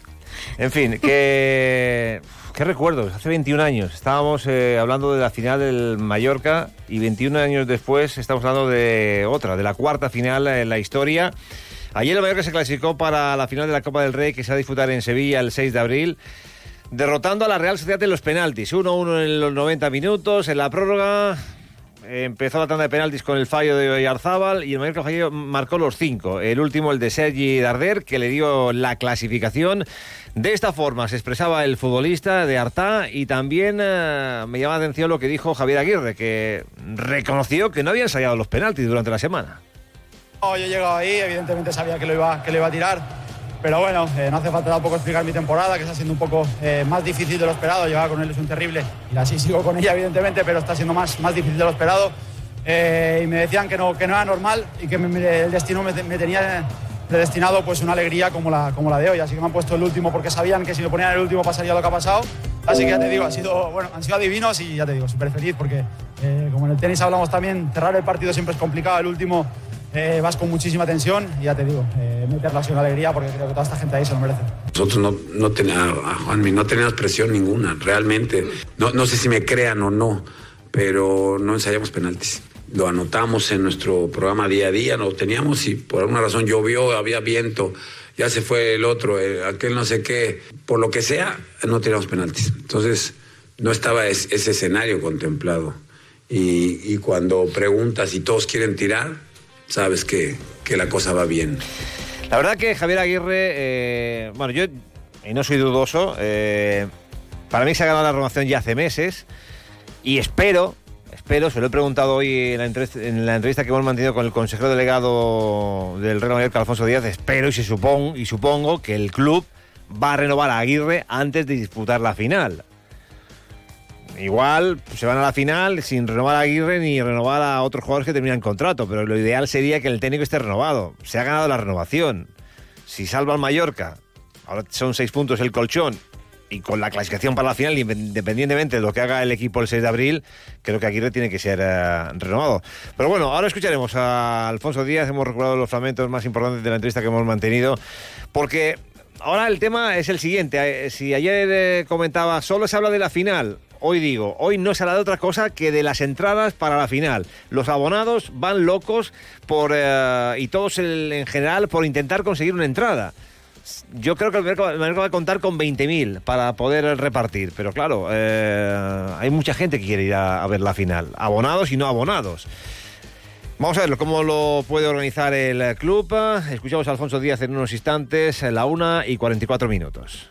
En fin, que... ¿Qué recuerdos? Hace 21 años estábamos eh, hablando de la final del Mallorca y 21 años después estamos hablando de otra, de la cuarta final en la historia. Ayer el Mallorca se clasificó para la final de la Copa del Rey que se va a disputar en Sevilla el 6 de abril, derrotando a la Real Sociedad en los penaltis. 1-1 en los 90 minutos, en la prórroga empezó la tanda de penaltis con el fallo de Oyarzábal y el Mallorca falló- marcó los cinco. El último, el de Sergi Darder, que le dio la clasificación. De esta forma se expresaba el futbolista de Artá y también eh, me llama la atención lo que dijo Javier Aguirre, que reconoció que no había ensayado los penaltis durante la semana. Yo he llegado ahí, evidentemente sabía que lo que lo iba a tirar, pero bueno, eh, no hace falta tampoco explicar mi temporada, que está siendo un poco eh, más difícil de lo esperado. Llevaba con él es un terrible y así sigo con ella, evidentemente, pero está siendo más, más difícil de lo esperado. Eh, y me decían que no, que no era normal y que el destino me, me tenía predestinado pues una alegría como la, como la de hoy. Así que me han puesto el último porque sabían que si me ponían el último pasaría lo que ha pasado. Así que ya te digo, ha sido, bueno, han sido adivinos y ya te digo, súper feliz porque como en el tenis hablamos también, cerrar el partido siempre es complicado, el último eh, vas con muchísima tensión y ya te digo, eh, meterla ha sido una alegría porque creo que toda esta gente ahí se lo merece. Nosotros no, no teníamos, Juanmi, no teníamos presión ninguna, realmente. No, no sé si me crean o no, pero no ensayamos penaltis. Lo anotamos en nuestro programa día a día, lo teníamos y por alguna razón llovió, había viento, ya se fue el otro, eh, aquel no sé qué. Por lo que sea, no teníamos penaltis. Entonces, no estaba es- ese escenario contemplado. Y, y cuando preguntas y todos quieren tirar, sabes que, que la cosa va bien. La verdad que Javier Aguirre, eh, bueno, yo, y no soy dudoso, eh, para mí se ha ganado la renovación ya hace meses y espero, espero, se lo he preguntado hoy en la, entrevista, en la entrevista que hemos mantenido con el consejero delegado del Real Mallorca, Alfonso Díaz, espero y, se y supongo que el club va a renovar a Aguirre antes de disputar la final. Igual se van a la final sin renovar a Aguirre ni renovar a otros jugadores que terminan contrato, pero lo ideal sería que el técnico esté renovado. Se ha ganado la renovación. si salva el Mallorca, ahora son seis puntos el colchón, y con la clasificación para la final, independientemente de lo que haga el equipo el 6 de abril, creo que Aguirre tiene que ser eh, renovado. Pero bueno, ahora escucharemos a Alfonso Díaz, hemos recordado los fragmentos más importantes de la entrevista que hemos mantenido, porque ahora el tema es el siguiente. Eh, si ayer eh, comentaba, solo se habla de la final, hoy digo, hoy no se habla de otra cosa que de las entradas para la final. Los abonados van locos por, y todos en general por intentar conseguir una entrada yo creo que el mercado, va a contar con 20.000 para poder repartir, pero claro, eh, hay mucha gente que quiere ir a, ver la final, abonados y no abonados. Vamos a verlo, cómo lo puede organizar el club. Escuchamos a Alfonso Díaz en unos instantes, la 1 y 44 minutos.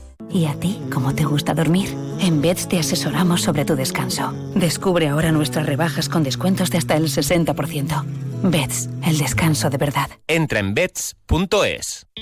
¿Y a ti cómo te gusta dormir? En Beds te asesoramos sobre tu descanso. Descubre ahora nuestras rebajas con descuentos de hasta el 60%. Beds, el descanso de verdad. Entra en beds.es.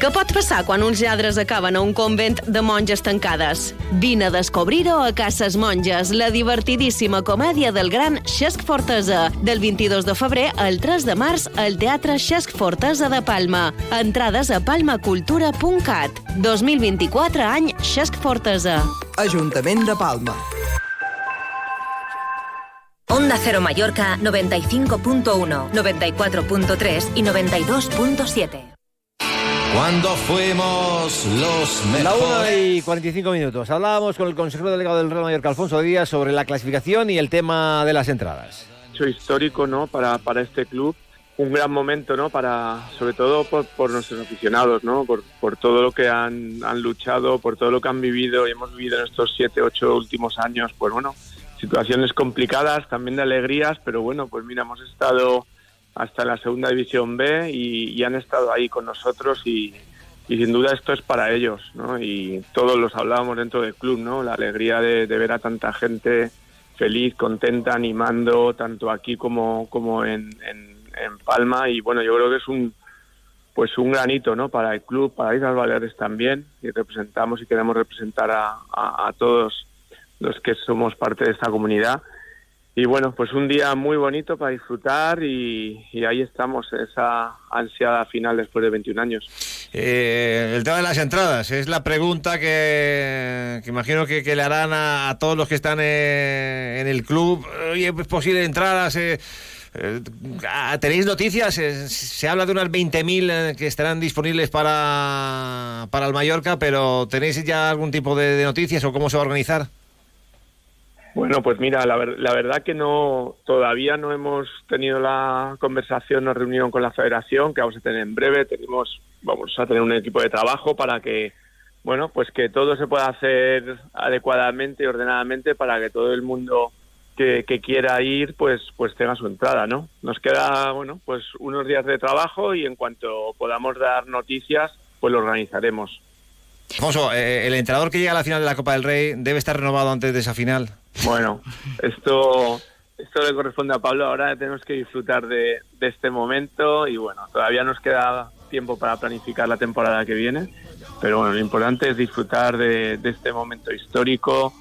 Què pot passar quan uns lladres acaben a un convent de monges tancades? Vine a descobrir-ho a Cases Monges, la divertidíssima comèdia del gran Xesc Fortesa. Del 22 de febrer al 3 de març al Teatre Xesc Fortesa de Palma. Entrades a palmacultura.cat. 2024 any Xesc Fortesa. Ajuntament de Palma. Onda Cero Mallorca 95.1, 94.3 y 92.7. Cuando fuimos los mejores. La 1 y 45 minutos. Hablábamos con el consejero delegado del Real Mallorca, Alfonso Díaz, sobre la clasificación y el tema de las entradas. Hecho histórico, ¿no? Para, para este club. Un gran momento, ¿no? Para, sobre todo por, nuestros aficionados, ¿no? Por, por todo lo que han, han, luchado, por todo lo que han vivido y hemos vivido en estos siete, ocho últimos años. Pues bueno, situaciones complicadas, también de alegrías, pero bueno, pues mira, hemos estado hasta la segunda división B y, han estado ahí con nosotros y, sin duda esto es para ellos, ¿no? Y todos los hablábamos dentro del club, ¿no? La alegría de, ver a tanta gente feliz, contenta, animando, tanto aquí como, como en, en, Palma y bueno, yo creo que es un pues un granito, ¿no? Para el club, para Islas Baleares también y representamos y queremos representar a, a todos los que somos parte de esta comunidad y bueno, pues un día muy bonito para disfrutar y, ahí estamos, esa ansiada final después de 21 años. Eh, el tema de las entradas es la pregunta que, imagino que, le harán a, todos los que están eh, en el club. Oye, ¿es posible entradas? Eh, ¿Tenéis noticias? Se habla de unas 20.000 que estarán disponibles para, para el Mallorca, pero ¿tenéis ya algún tipo de noticias o cómo se va a organizar? Bueno, pues mira, la, verdad que no, todavía no hemos tenido la conversación o reunión con la Federación, que vamos a tener en breve. Tenemos, vamos a tener un equipo de trabajo para que, bueno, pues que todo se pueda hacer adecuadamente y ordenadamente para que todo el mundo que, quiera ir, pues, pues tenga su entrada, ¿no? Nos queda, bueno, pues unos días de trabajo y en cuanto podamos dar noticias, pues lo organizaremos. Alfonso, eh, el entrenador que llega a la final de la Copa del Rey debe estar renovado antes de esa final. Bueno, esto, esto le corresponde a Pablo. Ahora tenemos que disfrutar de, este momento y bueno, todavía nos queda tiempo para planificar la temporada que viene. Pero bueno, lo importante es disfrutar de, este momento histórico,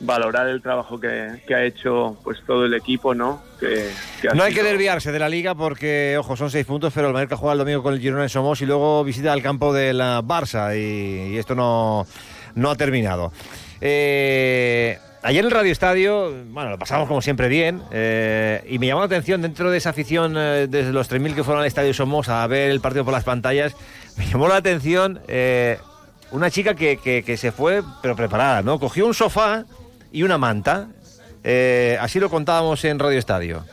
valorar el trabajo que, ha hecho pues todo el equipo, ¿no? Que, no hay que desviarse de la liga porque, ojo, son seis puntos, pero el Mallorca juega el domingo con el Girona en Somos y luego visita el campo de la Barça y, y esto no, no ha terminado. Eh, Ayer en el Radio Estadio, bueno, lo pasamos como siempre bien, eh, y me llamó la atención dentro de esa afición, eh, desde los 3.000 que fueron al Estadio Somos a ver el partido por las pantallas, me llamó la atención eh, una chica que, se fue, pero preparada, ¿no? Cogió un sofá y una manta, así lo contábamos en Radio Estadio.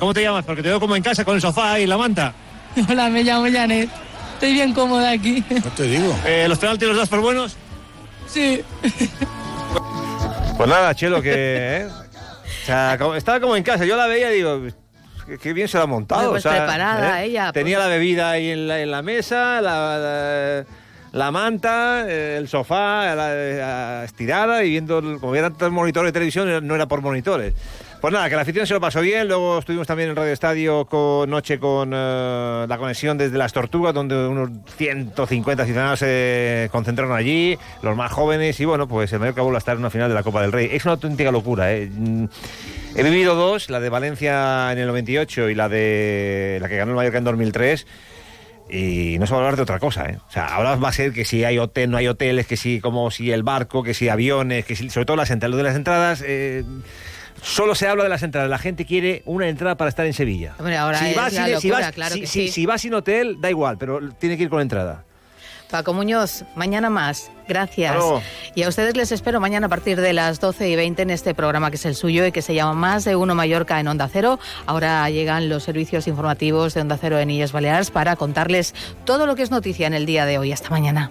¿Cómo te llamas? Porque te veo como en casa con el sofá y la manta. Hola, me llamo Janet. Estoy bien cómoda aquí. No te digo. Eh, ¿Los penaltis los das por buenos? Sí. Pues nada, Chelo, que... ¿eh? O sea, como- estaba como en casa. Yo la veía y digo... Qué, bien se la ha montado. Pues o sea, preparada ¿eh? ella, Tenía pues. la bebida ahí en la, en la mesa, la, la- la manta, eh, el sofá estirada y viendo, como había tantos monitores de televisión, no era por monitores. Pues nada, que la afición se lo pasó bien. Luego estuvimos también en Radio Estadio con noche con eh, la conexión desde Las Tortugas, donde unos 150 ciudadanos se concentraron allí, los más jóvenes. Y bueno, pues el Mallorca vuelve a estar en una final de la Copa del Rey. Es una auténtica locura, ¿eh? Mm, He vivido dos, la de Valencia en el 98 y la de la que ganó el Mallorca en 2003. Y no se va a hablar de otra cosa, ¿eh? O sea, ahora va a ser que si hay hotel, no hay hoteles, que si como si el barco, que si aviones, que si, sobre todo las entradas. De las entradas, eh, solo se habla de las entradas. La gente quiere una entrada para estar en Sevilla. Hombre, ahora si es vas, la sin- si locura, vas- claro si- que si- sí. si vas sin hotel, da igual, pero tiene que ir con entrada. Paco Muñoz, mañana más. Gracias. Y a ustedes les espero mañana a partir de las 12 y 20 en este programa que es el suyo y que se llama Más de Uno Mallorca en Onda Cero. Ahora llegan los servicios informativos de Onda Cero en Illes Baleares para contarles todo lo que es noticia en el día de hoy. Hasta mañana.